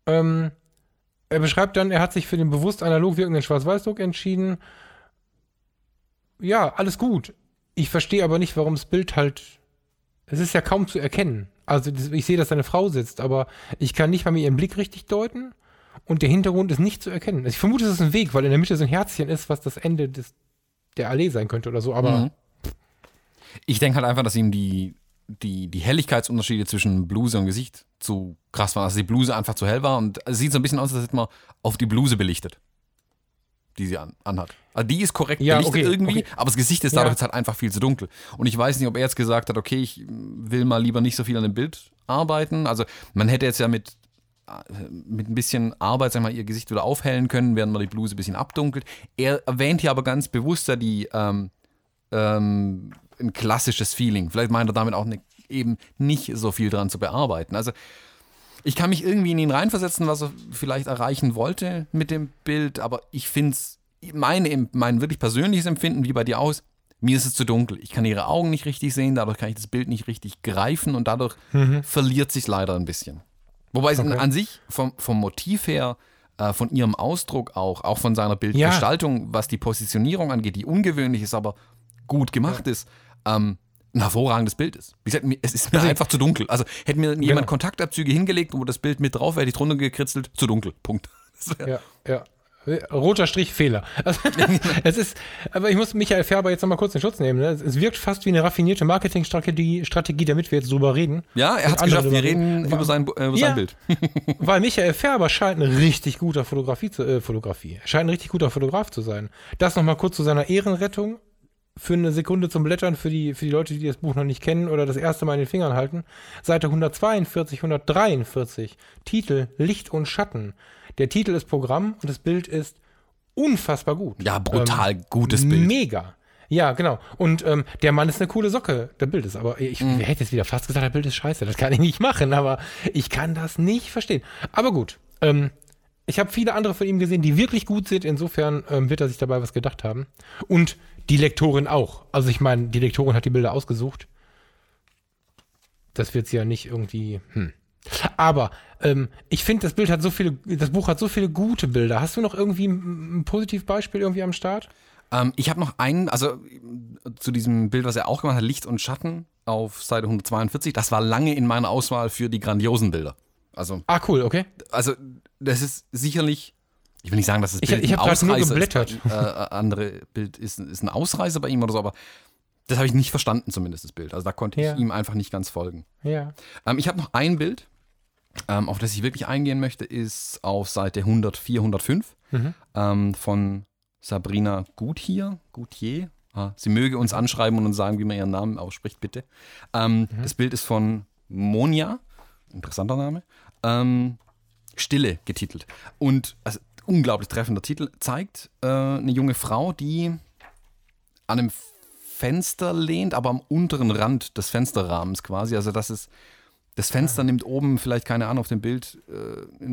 Speaker 2: Ähm, er beschreibt dann, er hat sich für den bewusst analog wirkenden Schwarz-Weiß-Druck entschieden. Ja, alles gut. Ich verstehe aber nicht, warum das Bild halt. Es ist ja kaum zu erkennen. Also ich sehe, dass seine Frau sitzt, aber ich kann nicht mal mir ihren Blick richtig deuten und der Hintergrund ist nicht zu erkennen. Also ich vermute, es ist ein Weg, weil in der Mitte so ein Herzchen ist, was das Ende des, der Allee sein könnte oder so, aber. Mhm.
Speaker 1: Ich denke halt einfach, dass ihm die, die, die Helligkeitsunterschiede zwischen Bluse und Gesicht zu krass waren. Also die Bluse einfach zu hell war und es sieht so ein bisschen aus, als hätte man auf die Bluse belichtet, die sie an, anhat. Also die ist korrekt
Speaker 2: ja,
Speaker 1: belichtet
Speaker 2: okay,
Speaker 1: irgendwie,
Speaker 2: okay.
Speaker 1: aber das Gesicht ist dadurch ja. jetzt halt einfach viel zu dunkel. Und ich weiß nicht, ob er jetzt gesagt hat, okay, ich will mal lieber nicht so viel an dem Bild arbeiten. Also man hätte jetzt ja mit mit ein bisschen Arbeit, sag mal, ihr Gesicht wieder aufhellen können, während man die Bluse ein bisschen abdunkelt. Er erwähnt hier aber ganz bewusst ja die ähm, ähm, ein klassisches Feeling. Vielleicht meint er damit auch ne, eben nicht so viel dran zu bearbeiten. Also ich kann mich irgendwie in ihn reinversetzen, was er vielleicht erreichen wollte mit dem Bild, aber ich finde es, meine, mein wirklich persönliches Empfinden, wie bei dir aus, mir ist es zu dunkel. Ich kann ihre Augen nicht richtig sehen, dadurch kann ich das Bild nicht richtig greifen und dadurch mhm. verliert sich leider ein bisschen. Wobei es okay. an sich vom, vom Motiv her, äh, von ihrem Ausdruck auch, auch von seiner Bildgestaltung, ja. was die Positionierung angeht, die ungewöhnlich ist, aber gut gemacht ja. ist, ähm, ein hervorragendes Bild ist. Wie gesagt, es ist mir einfach zu dunkel. Also hätte mir jemand genau. Kontaktabzüge hingelegt, wo das Bild mit drauf wäre, hätte ich drunter gekritzelt, zu dunkel. Punkt.
Speaker 2: Ja, ja. Roter Strich Fehler. Also, es ist, aber ich muss Michael Färber jetzt nochmal kurz in Schutz nehmen. Ne? Es wirkt fast wie eine raffinierte Marketingstrategie, Strategie, damit wir jetzt drüber reden.
Speaker 1: Ja, er hat es geschafft. Wir reden über sein, äh, über ja, sein Bild.
Speaker 2: weil Michael Färber scheint ein richtig guter Fotografie zu, äh, Fotografie. scheint ein richtig guter Fotograf zu sein. Das nochmal kurz zu seiner Ehrenrettung. Für eine Sekunde zum Blättern für die, für die Leute, die das Buch noch nicht kennen oder das erste Mal in den Fingern halten. Seite 142, 143. Titel Licht und Schatten. Der Titel ist Programm und das Bild ist unfassbar gut.
Speaker 1: Ja, brutal ähm, gutes Bild.
Speaker 2: Mega. Ja, genau. Und ähm, der Mann ist eine coole Socke. Der Bild ist aber, ich mm. hätte jetzt wieder fast gesagt, der Bild ist scheiße. Das kann ich nicht machen, aber ich kann das nicht verstehen. Aber gut. Ähm, ich habe viele andere von ihm gesehen, die wirklich gut sind. Insofern ähm, wird er sich dabei was gedacht haben. Und die Lektorin auch. Also ich meine, die Lektorin hat die Bilder ausgesucht. Das wird sie ja nicht irgendwie. Hm. Aber ähm, ich finde, das Bild hat so viele, das Buch hat so viele gute Bilder. Hast du noch irgendwie ein, ein Positivbeispiel irgendwie am Start?
Speaker 1: Ähm, ich habe noch einen, also zu diesem Bild, was er auch gemacht hat, Licht und Schatten auf Seite 142. Das war lange in meiner Auswahl für die grandiosen Bilder. Also,
Speaker 2: ah, cool, okay.
Speaker 1: Also, das ist sicherlich, ich will nicht sagen, dass das
Speaker 2: Bild ich, ich ein Ausreißer
Speaker 1: ist. Äh, andere Bild ist, ist ein Ausreißer bei ihm oder so, aber das habe ich nicht verstanden, zumindest das Bild. Also da konnte ich ja. ihm einfach nicht ganz folgen.
Speaker 2: Ja.
Speaker 1: Ähm, ich habe noch ein Bild, ähm, auf das ich wirklich eingehen möchte, ist auf Seite 104, 105 mhm. ähm, von Sabrina Guthier. Gutier. Ah, sie möge uns anschreiben und uns sagen, wie man ihren Namen ausspricht, bitte. Ähm, mhm. Das Bild ist von Monja, interessanter Name, ähm, Stille getitelt. Und also, unglaublich treffender Titel, zeigt äh, eine junge Frau, die an einem Fenster lehnt, aber am unteren Rand des Fensterrahmens quasi. Also das ist das Fenster ja. nimmt oben vielleicht, keine Ahnung, auf dem Bild äh,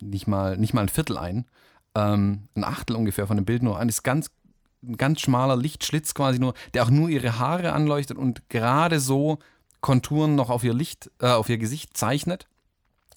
Speaker 1: nicht, mal, nicht mal ein Viertel ein. Ähm, ein Achtel ungefähr von dem Bild nur. Ein ist ganz, ein ganz schmaler Lichtschlitz quasi nur, der auch nur ihre Haare anleuchtet und gerade so Konturen noch auf ihr Licht, äh, auf ihr Gesicht zeichnet,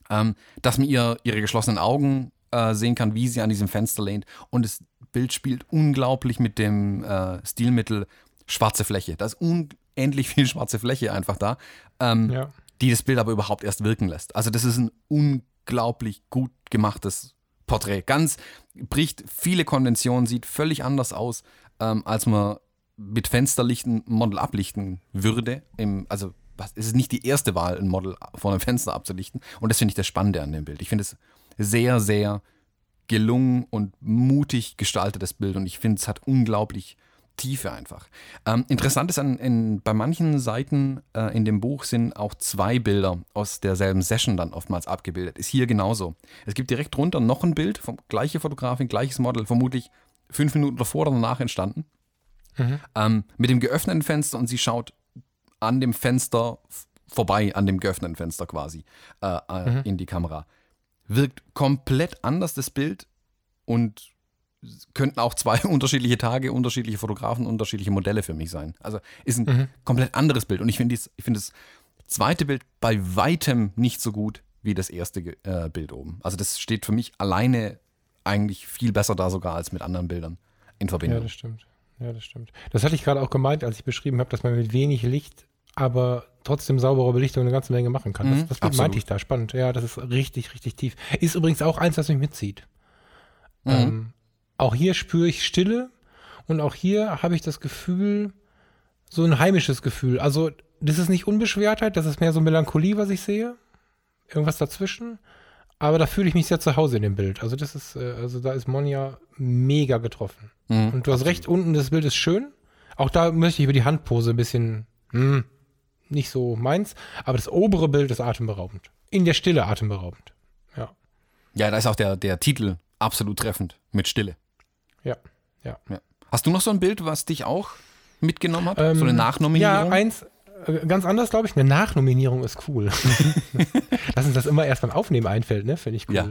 Speaker 1: ähm, dass man ihr ihre geschlossenen Augen äh, sehen kann, wie sie an diesem Fenster lehnt. Und das Bild spielt unglaublich mit dem äh, Stilmittel schwarze Fläche. Da ist unendlich viel schwarze Fläche einfach da. Ähm, ja die das Bild aber überhaupt erst wirken lässt. Also das ist ein unglaublich gut gemachtes Porträt. Ganz bricht viele Konventionen, sieht völlig anders aus, ähm, als man mit Fensterlichten ein Model ablichten würde. Im, also es ist nicht die erste Wahl, ein Model vor einem Fenster abzulichten. Und das finde ich das Spannende an dem Bild. Ich finde es sehr, sehr gelungen und mutig gestaltetes Bild. Und ich finde, es hat unglaublich Tiefe einfach. Ähm, interessant ist, an, in, bei manchen Seiten äh, in dem Buch sind auch zwei Bilder aus derselben Session dann oftmals abgebildet. Ist hier genauso. Es gibt direkt drunter noch ein Bild, vom, gleiche Fotografin, gleiches Model, vermutlich fünf Minuten davor oder danach entstanden. Mhm. Ähm, mit dem geöffneten Fenster und sie schaut an dem Fenster vorbei an dem geöffneten Fenster quasi äh, äh, mhm. in die Kamera. Wirkt komplett anders das Bild und könnten auch zwei unterschiedliche Tage, unterschiedliche Fotografen, unterschiedliche Modelle für mich sein. Also ist ein mhm. komplett anderes Bild. Und ich finde find das zweite Bild bei weitem nicht so gut wie das erste äh, Bild oben. Also das steht für mich alleine eigentlich viel besser da sogar als mit anderen Bildern in Verbindung.
Speaker 2: Ja, das stimmt. Ja, das stimmt. Das hatte ich gerade auch gemeint, als ich beschrieben habe, dass man mit wenig Licht, aber trotzdem saubere Belichtung eine ganze Menge machen kann. Das, mhm, das meinte ich da. Spannend. Ja, das ist richtig, richtig tief. Ist übrigens auch eins, was mich mitzieht. Mhm. Ähm, auch hier spüre ich Stille und auch hier habe ich das Gefühl, so ein heimisches Gefühl. Also, das ist nicht Unbeschwertheit, das ist mehr so Melancholie, was ich sehe. Irgendwas dazwischen. Aber da fühle ich mich sehr zu Hause in dem Bild. Also, das ist, äh, also da ist Monja mega getroffen. Mhm. Und du hast recht, unten das Bild ist schön. Auch da möchte ich über die Handpose ein bisschen, hm, nicht so meins. Aber das obere Bild ist atemberaubend. In der Stille atemberaubend. Ja.
Speaker 1: Ja, da ist auch der, der Titel absolut treffend mit Stille.
Speaker 2: Ja, ja. ja.
Speaker 1: Hast du noch so ein Bild, was dich auch mitgenommen hat? Ähm, so eine Nachnominierung?
Speaker 2: Ja, eins, äh, ganz anders, glaube ich. Eine Nachnominierung ist cool. Lass uns das immer erst beim Aufnehmen einfällt, ne? Finde ich cool. Ja,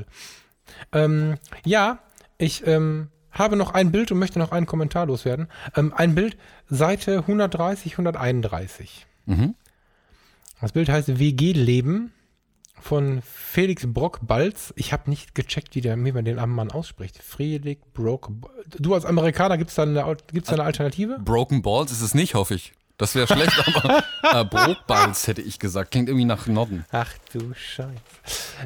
Speaker 2: ähm, ja ich ähm, habe noch ein Bild und möchte noch einen Kommentar loswerden. Ähm, ein Bild, Seite 130, 131. Mhm. Das Bild heißt WG-Leben von Felix Brock-Balz. Ich habe nicht gecheckt, wie, der, wie man den armen Mann ausspricht. Felix Brock. Du als Amerikaner, gibt es da, eine, gibt's da eine Alternative?
Speaker 1: Broken Balls ist es nicht, hoffe ich. Das wäre schlecht, aber äh, Brockballs hätte ich gesagt. Klingt irgendwie nach Norden.
Speaker 2: Ach du Scheiße.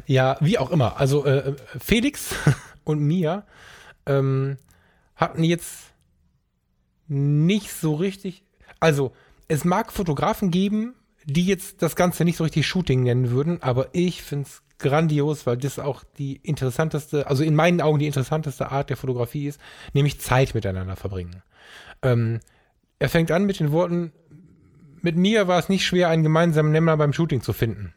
Speaker 2: Ja, wie auch immer. Also äh, Felix und Mia ähm, hatten jetzt nicht so richtig. Also, es mag Fotografen geben, die jetzt das Ganze nicht so richtig Shooting nennen würden, aber ich finde es grandios, weil das auch die interessanteste, also in meinen Augen die interessanteste Art der Fotografie ist, nämlich Zeit miteinander verbringen. Ähm, er fängt an mit den Worten, mit mir war es nicht schwer, einen gemeinsamen Nenner beim Shooting zu finden.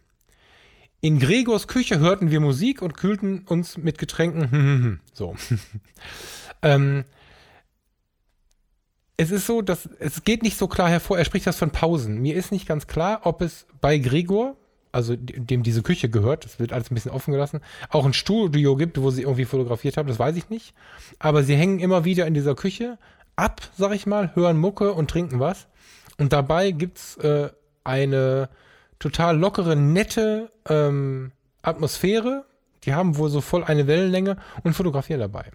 Speaker 2: In Gregors Küche hörten wir Musik und kühlten uns mit Getränken. so. ähm, es ist so, dass es geht nicht so klar hervor. Er spricht das von Pausen. Mir ist nicht ganz klar, ob es bei Gregor, also dem diese Küche gehört, das wird alles ein bisschen offen gelassen, auch ein Studio gibt, wo sie irgendwie fotografiert haben. Das weiß ich nicht. Aber sie hängen immer wieder in dieser Küche ab, sag ich mal, hören Mucke und trinken was. Und dabei gibt's äh, eine total lockere, nette ähm, Atmosphäre. Die haben wohl so voll eine Wellenlänge und fotografieren dabei.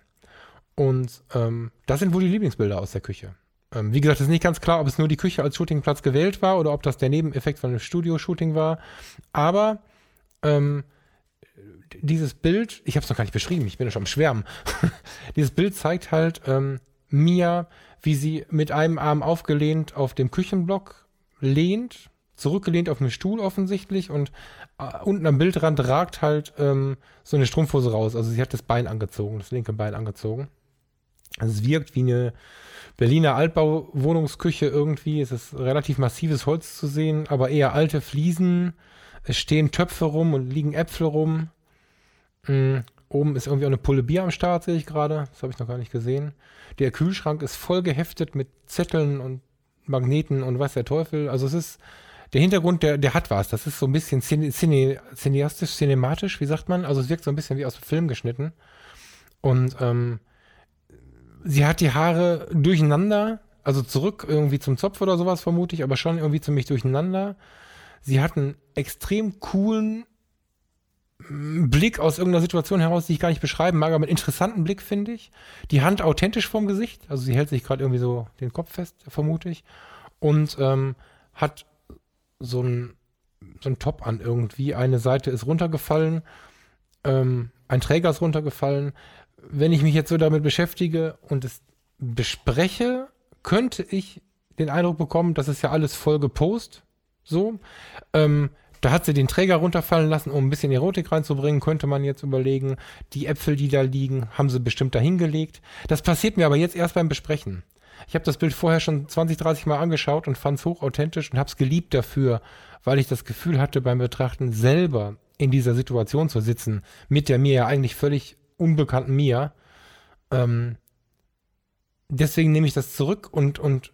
Speaker 2: Und ähm, das sind wohl die Lieblingsbilder aus der Küche. Ähm, wie gesagt, es ist nicht ganz klar, ob es nur die Küche als Shootingplatz gewählt war oder ob das der Nebeneffekt von einem Studio-Shooting war. Aber ähm, dieses Bild, ich habe es noch gar nicht beschrieben, ich bin ja schon am Schwärmen. dieses Bild zeigt halt ähm, Mia, wie sie mit einem Arm aufgelehnt auf dem Küchenblock lehnt, zurückgelehnt auf einem Stuhl offensichtlich und äh, unten am Bildrand ragt halt ähm, so eine Strumpfhose raus. Also sie hat das Bein angezogen, das linke Bein angezogen. Also es wirkt wie eine Berliner Altbauwohnungsküche irgendwie. Es ist relativ massives Holz zu sehen, aber eher alte Fliesen. Es stehen Töpfe rum und liegen Äpfel rum. Mhm. Oben ist irgendwie auch eine Pulle Bier am Start, sehe ich gerade. Das habe ich noch gar nicht gesehen. Der Kühlschrank ist voll geheftet mit Zetteln und Magneten und weiß der Teufel. Also es ist, der Hintergrund, der, der hat was. Das ist so ein bisschen cine, cine, cineastisch, cinematisch, wie sagt man? Also es wirkt so ein bisschen wie aus dem Film geschnitten. Und ähm, sie hat die Haare durcheinander, also zurück irgendwie zum Zopf oder sowas vermute ich, aber schon irgendwie ziemlich durcheinander. Sie hat einen extrem coolen mm, Blick aus irgendeiner Situation heraus, die ich gar nicht beschreiben mag, aber einen interessanten Blick, finde ich. Die Hand authentisch vorm Gesicht, also sie hält sich gerade irgendwie so den Kopf fest, vermute ich. Und ähm, hat so ein, so ein Top an irgendwie. Eine Seite ist runtergefallen, ähm, ein Träger ist runtergefallen wenn ich mich jetzt so damit beschäftige und es bespreche, könnte ich den Eindruck bekommen, das ist ja alles voll gepost. So. Ähm, da hat sie den Träger runterfallen lassen, um ein bisschen Erotik reinzubringen, könnte man jetzt überlegen. Die Äpfel, die da liegen, haben sie bestimmt dahingelegt. Das passiert mir aber jetzt erst beim Besprechen. Ich habe das Bild vorher schon 20, 30 Mal angeschaut und fand es hochauthentisch und habe es geliebt dafür, weil ich das Gefühl hatte beim Betrachten selber in dieser Situation zu sitzen, mit der mir ja eigentlich völlig unbekannten Mia. Ähm, deswegen nehme ich das zurück und, und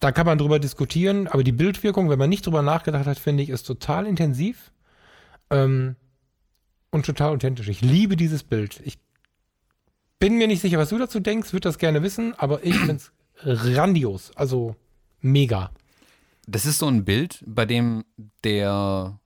Speaker 2: da kann man drüber diskutieren, aber die Bildwirkung, wenn man nicht drüber nachgedacht hat, finde ich, ist total intensiv ähm, und total authentisch. Ich liebe dieses Bild. Ich bin mir nicht sicher, was du dazu denkst, würde das gerne wissen, aber ich finde es grandios. Also mega.
Speaker 1: Das ist so ein Bild, bei dem der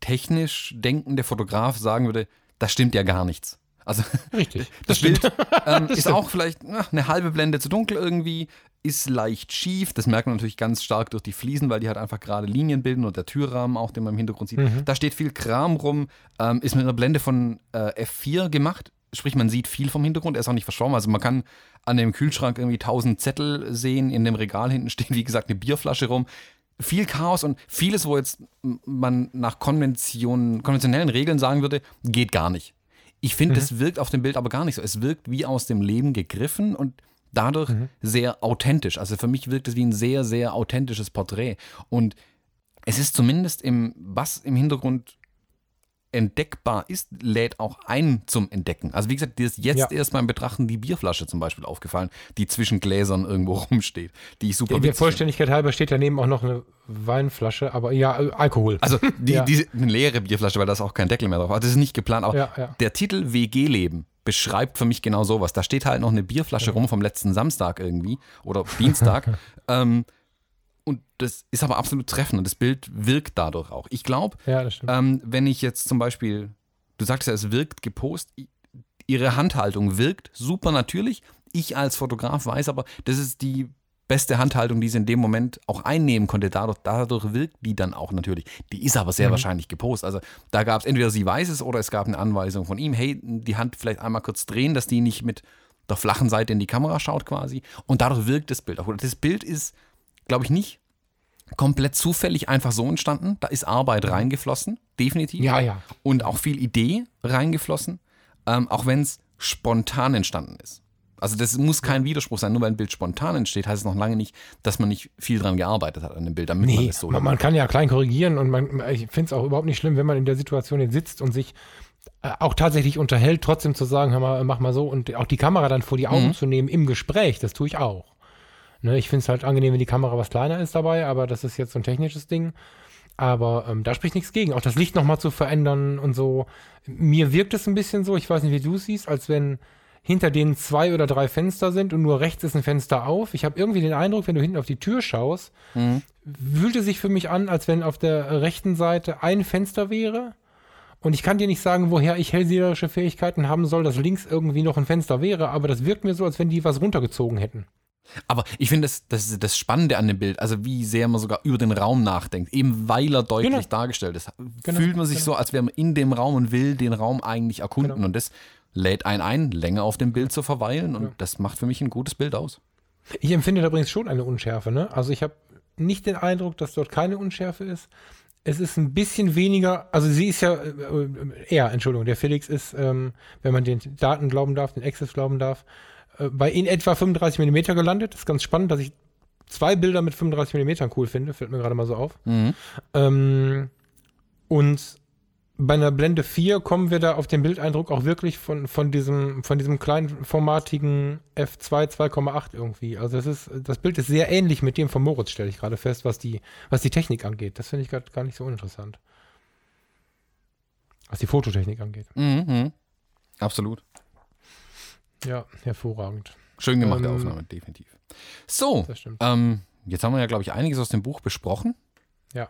Speaker 1: technisch denkende Fotograf sagen würde, da stimmt ja gar nichts. Also
Speaker 2: Richtig.
Speaker 1: das, Bild ähm, ist auch vielleicht na, eine halbe Blende zu dunkel irgendwie, ist leicht schief. Das merkt man natürlich ganz stark durch die Fliesen, weil die halt einfach gerade Linien bilden und der Türrahmen auch, den man im Hintergrund sieht.
Speaker 2: Mhm.
Speaker 1: Da steht viel Kram rum, ähm, ist mit einer Blende von äh, F4 gemacht. Sprich, man sieht viel vom Hintergrund, er ist auch nicht verschwommen. Also man kann an dem Kühlschrank irgendwie tausend Zettel sehen. In dem Regal hinten steht, wie gesagt, eine Bierflasche rum. Viel Chaos und vieles, wo jetzt man nach Konvention, konventionellen Regeln sagen würde, geht gar nicht. Ich finde, das wirkt auf dem Bild aber gar nicht so. Es wirkt wie aus dem Leben gegriffen und dadurch sehr authentisch. Also für mich wirkt es wie ein sehr, sehr authentisches Porträt. Und es ist zumindest im, was im Hintergrund entdeckbar ist, lädt auch ein zum Entdecken. Also wie gesagt, dir ist jetzt
Speaker 2: Ja.
Speaker 1: erst beim Betrachten die Bierflasche zum Beispiel aufgefallen, die zwischen Gläsern irgendwo rumsteht, die ich super
Speaker 2: Der
Speaker 1: finde.
Speaker 2: Vollständigkeit halber steht daneben auch noch eine Weinflasche, aber ja, Alkohol.
Speaker 1: Also die,
Speaker 2: Ja.
Speaker 1: diese eine leere Bierflasche, weil da ist auch kein Deckel mehr drauf. Also das ist nicht geplant. Aber
Speaker 2: ja.
Speaker 1: der Titel WG-Leben beschreibt für mich genau sowas. Da steht halt noch eine Bierflasche rum vom letzten Samstag irgendwie oder Dienstag. ähm, und das ist aber absolut treffend und das Bild wirkt dadurch auch. Ich glaube,
Speaker 2: ja,
Speaker 1: ähm, wenn ich jetzt zum Beispiel, du sagst ja, es wirkt gepost, i- ihre Handhaltung wirkt super natürlich. Ich als Fotograf weiß aber, das ist die beste Handhaltung, die sie in dem Moment auch einnehmen konnte. Dadurch, dadurch wirkt die dann auch natürlich. Die ist aber sehr wahrscheinlich gepost. Also da gab es entweder sie weiß es oder es gab eine Anweisung von ihm, hey, die Hand vielleicht einmal kurz drehen, dass die nicht mit der flachen Seite in die Kamera schaut quasi. Und dadurch wirkt das Bild auch. Das Bild ist, glaube ich, nicht komplett zufällig einfach so entstanden. Da ist Arbeit reingeflossen, definitiv.
Speaker 2: Ja, ja.
Speaker 1: Und auch viel Idee reingeflossen, ähm, auch wenn es spontan entstanden ist. Also das muss kein Widerspruch sein. Nur weil ein Bild spontan entsteht, heißt es noch lange nicht, dass man nicht viel dran gearbeitet hat an dem Bild, damit man
Speaker 2: Nee,
Speaker 1: es so
Speaker 2: man, man kann ja klein korrigieren und man, ich finde es auch überhaupt nicht schlimm, wenn man in der Situation jetzt sitzt und sich äh, auch tatsächlich unterhält, trotzdem zu sagen, hör mal, mach mal so und auch die Kamera dann vor die Augen
Speaker 1: Mhm.
Speaker 2: zu nehmen im Gespräch, das tue ich auch. Ne, ich finde es halt angenehm, wenn die Kamera was kleiner ist dabei, aber das ist jetzt so ein technisches Ding. Aber ähm, da spricht nichts gegen. Auch das Licht nochmal zu verändern und so. Mir wirkt es ein bisschen so, ich weiß nicht, wie du es siehst, als wenn hinter denen zwei oder drei Fenster sind und nur rechts ist ein Fenster auf. Ich habe irgendwie den Eindruck, wenn du hinten auf die Tür schaust, fühlte sich für mich an, als wenn auf der rechten Seite ein Fenster wäre. Und ich kann dir nicht sagen, woher ich hellseherische Fähigkeiten haben soll, dass links irgendwie noch ein Fenster wäre, aber das wirkt mir so, als wenn die was runtergezogen hätten.
Speaker 1: Aber ich finde, das, das ist das Spannende an dem Bild, also wie sehr man sogar über den Raum nachdenkt, eben weil er deutlich
Speaker 2: Genau.
Speaker 1: dargestellt ist,
Speaker 2: Genau,
Speaker 1: fühlt man sich
Speaker 2: genau.
Speaker 1: so, als wäre man in dem Raum und will den Raum eigentlich erkunden.
Speaker 2: Genau.
Speaker 1: Und das lädt einen ein, länger auf dem Bild zu verweilen. Und das macht für mich ein gutes Bild aus.
Speaker 2: Ich empfinde da übrigens schon eine Unschärfe, ne? Also ich habe nicht den Eindruck, dass dort keine Unschärfe ist. Es ist ein bisschen weniger, also sie ist ja, äh, äh, er, Entschuldigung, der Felix ist, ähm, wenn man den Daten glauben darf, den Access glauben darf, äh, bei in etwa 35 mm gelandet. Das ist ganz spannend, dass ich zwei Bilder mit 35 mm cool finde, fällt mir gerade mal so auf. Ähm, und bei einer Blende 4 kommen wir da auf den Bildeindruck auch wirklich von, von diesem, von diesem kleinformatigen F2 2,8 irgendwie. Also das ist, das Bild ist sehr ähnlich mit dem von Moritz, stelle ich gerade fest, was die, was die Technik angeht. Das finde ich grad gar nicht so uninteressant. Was die Fototechnik angeht.
Speaker 1: Mhm. Absolut.
Speaker 2: Ja, hervorragend.
Speaker 1: Schön gemachte
Speaker 2: Ähm,
Speaker 1: Aufnahme, definitiv. So, ähm, jetzt haben wir ja, glaube ich, einiges aus dem Buch besprochen.
Speaker 2: Ja.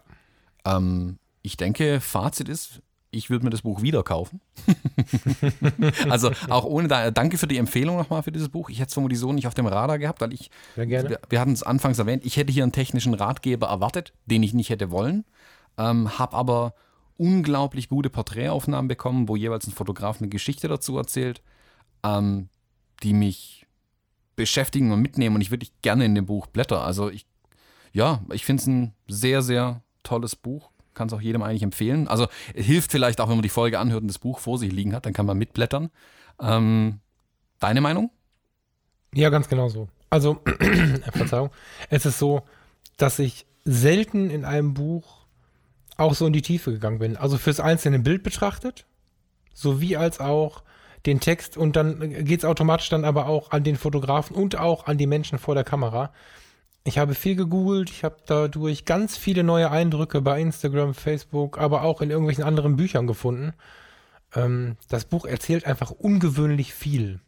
Speaker 1: Ähm, ich denke, Fazit ist, ich würde mir das Buch wieder kaufen. also auch ohne da, danke für die Empfehlung nochmal für dieses Buch. Ich hätte es vermutlich so nicht auf dem Radar gehabt, weil ich, wir, wir hatten es anfangs erwähnt, ich hätte hier einen technischen Ratgeber erwartet, den ich nicht hätte wollen, ähm, habe aber unglaublich gute Porträtaufnahmen bekommen, wo jeweils ein Fotograf eine Geschichte dazu erzählt, ähm, die mich beschäftigen und mitnehmen und ich wirklich gerne in dem Buch blätter. Also ich, ja, ich finde es ein sehr, sehr tolles Buch. Kann es auch jedem eigentlich empfehlen. Also hilft vielleicht auch, wenn man die Folge anhört und das Buch vor sich liegen hat, dann kann man mitblättern. Ähm, deine Meinung?
Speaker 2: Ja, ganz genau so. Also, Verzeihung, es ist so, dass ich selten in einem Buch auch so in die Tiefe gegangen bin. Also fürs einzelne Bild betrachtet, sowie als auch den Text und dann geht es automatisch dann aber auch an den Fotografen und auch an die Menschen vor der Kamera. Ich habe viel gegoogelt, ich habe dadurch ganz viele neue Eindrücke bei Instagram, Facebook, aber auch in irgendwelchen anderen Büchern gefunden. Ähm, das Buch erzählt einfach ungewöhnlich viel.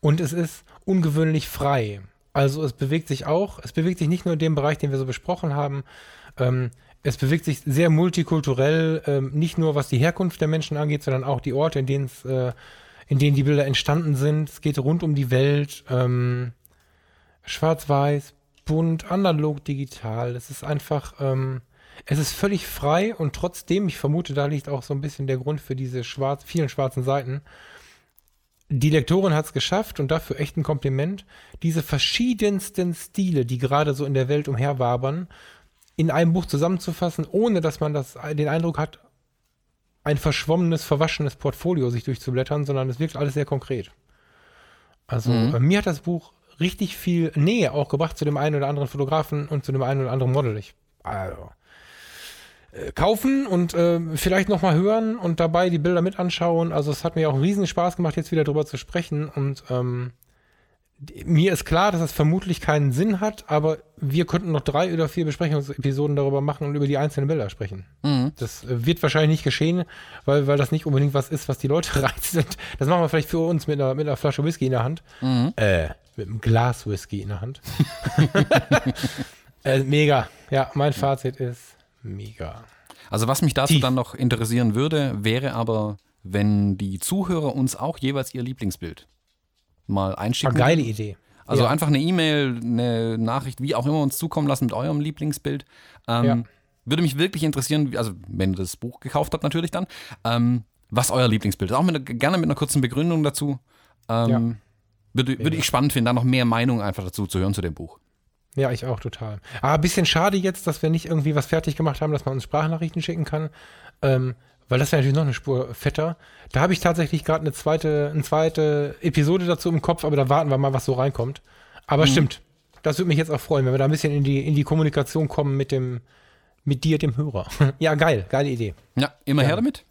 Speaker 2: Und es ist ungewöhnlich frei. Also es bewegt sich auch, es bewegt sich nicht nur in dem Bereich, den wir so besprochen haben, ähm, es bewegt sich sehr multikulturell, ähm, nicht nur was die Herkunft der Menschen angeht, sondern auch die Orte, in denen es, äh, in denen die Bilder entstanden sind. Es geht rund um die Welt, ähm, schwarz-weiß, bunt, analog, digital. Es ist einfach, ähm, es ist völlig frei und trotzdem, ich vermute, da liegt auch so ein bisschen der Grund für diese schwarz, vielen schwarzen Seiten. Die Lektorin hat es geschafft und dafür echt ein Kompliment, diese verschiedensten Stile, die gerade so in der Welt umherwabern, in einem Buch zusammenzufassen, ohne dass man das, den Eindruck hat, ein verschwommenes, verwaschenes Portfolio sich durchzublättern, sondern es wirkt alles sehr konkret. Also mhm. mir hat das Buch richtig viel Nähe auch gebracht zu dem einen oder anderen Fotografen und zu dem einen oder anderen Model. Ich, also, äh, kaufen und äh, vielleicht nochmal hören und dabei die Bilder mit anschauen. Also es hat mir auch riesen Spaß gemacht, jetzt wieder drüber zu sprechen und ähm, mir ist klar, dass das vermutlich keinen Sinn hat, aber wir könnten noch drei oder vier Besprechungsepisoden darüber machen und über die einzelnen Bilder sprechen. Mhm. Das äh, wird wahrscheinlich nicht geschehen, weil, weil das nicht unbedingt was ist, was die Leute reizt. Das machen wir vielleicht für uns mit einer, mit einer Flasche Whisky in der Hand. Mhm. Äh, mit einem Glas Whisky in der Hand. äh, mega. Ja, mein Fazit ist mega.
Speaker 1: Also was mich dazu Tief. dann noch interessieren würde, wäre aber, wenn die Zuhörer uns auch jeweils ihr Lieblingsbild mal einschicken.
Speaker 2: Eine geile Idee.
Speaker 1: Also ja. einfach eine E-Mail, eine Nachricht, wie auch immer uns zukommen lassen mit eurem Lieblingsbild. Ähm, ja. Würde mich wirklich interessieren, also wenn ihr das Buch gekauft habt natürlich dann, ähm, was euer Lieblingsbild ist. Auch mit, gerne mit einer kurzen Begründung dazu. Ähm, ja. würde, würde ich spannend finden, da noch mehr Meinung einfach dazu zu hören zu dem Buch.
Speaker 2: Ja, ich auch total. Aber ein bisschen schade jetzt, dass wir nicht irgendwie was fertig gemacht haben, dass man uns Sprachnachrichten schicken kann. Ähm, weil das wäre natürlich noch eine Spur fetter. Da habe ich tatsächlich gerade eine zweite, eine zweite Episode dazu im Kopf, aber da warten wir mal, was so reinkommt. Aber mhm. stimmt, das würde mich jetzt auch freuen, wenn wir da ein bisschen in die, in die Kommunikation kommen mit dem, mit dir, dem Hörer. ja, geil, geile Idee.
Speaker 1: Ja, immer ja. her damit.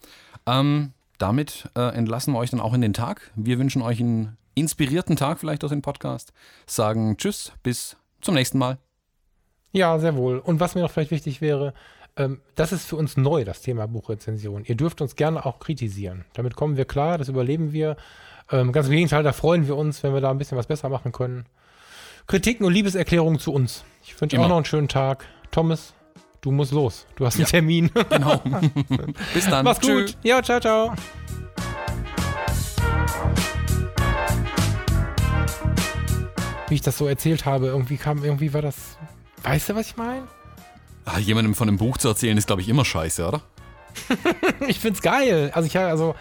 Speaker 1: Ähm, damit äh, entlassen wir euch dann auch in den Tag. Wir wünschen euch einen inspirierten Tag vielleicht aus dem Podcast. Sagen Tschüss, bis zum nächsten Mal.
Speaker 2: Ja, sehr wohl. Und was mir noch vielleicht wichtig wäre, ähm, das ist für uns neu, das Thema Buchrezension. Ihr dürft uns gerne auch kritisieren. Damit kommen wir klar, das überleben wir. Ähm, ganz im Gegenteil, da freuen wir uns, wenn wir da ein bisschen was besser machen können. Kritiken und Liebeserklärungen zu uns. Ich wünsche auch noch einen schönen Tag. Thomas, du musst los. Du hast einen ja. Termin. Genau.
Speaker 1: Bis dann.
Speaker 2: Mach's Tschö. gut. Ja, ciao, ciao. Wie ich das so erzählt habe, irgendwie kam, irgendwie war das. Weißt du, was ich meine?
Speaker 1: Ah, jemandem von einem Buch zu erzählen, ist, glaube ich, immer scheiße, oder?
Speaker 2: ich find's geil. Also ich also.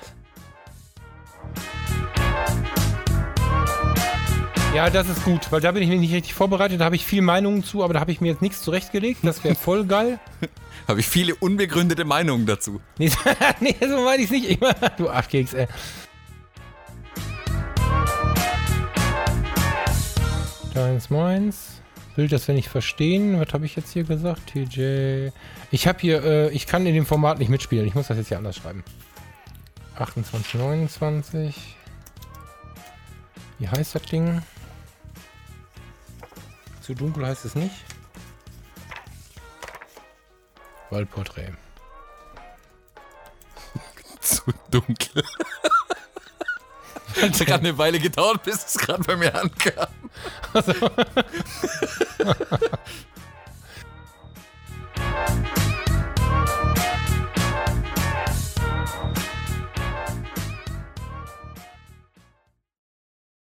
Speaker 2: Ja, das ist gut, weil da bin ich mir nicht richtig vorbereitet. Da habe ich viel Meinungen zu, aber da habe ich mir jetzt nichts zurechtgelegt. Das wäre voll geil.
Speaker 1: habe ich viele unbegründete Meinungen dazu.
Speaker 2: nee, so meine ich nicht. du Arschkeks, ey. Deins, meins. Will das wenn ich verstehen. Was habe ich jetzt hier gesagt? TJ. Ich habe hier, äh, ich kann in dem Format nicht mitspielen. Ich muss das jetzt hier anders schreiben. 28, 29. Wie heißt das Ding? Zu dunkel heißt es nicht. Waldporträt.
Speaker 1: Zu dunkel. Hat ja gerade eine Weile gedauert, bis es gerade bei mir ankam. Also.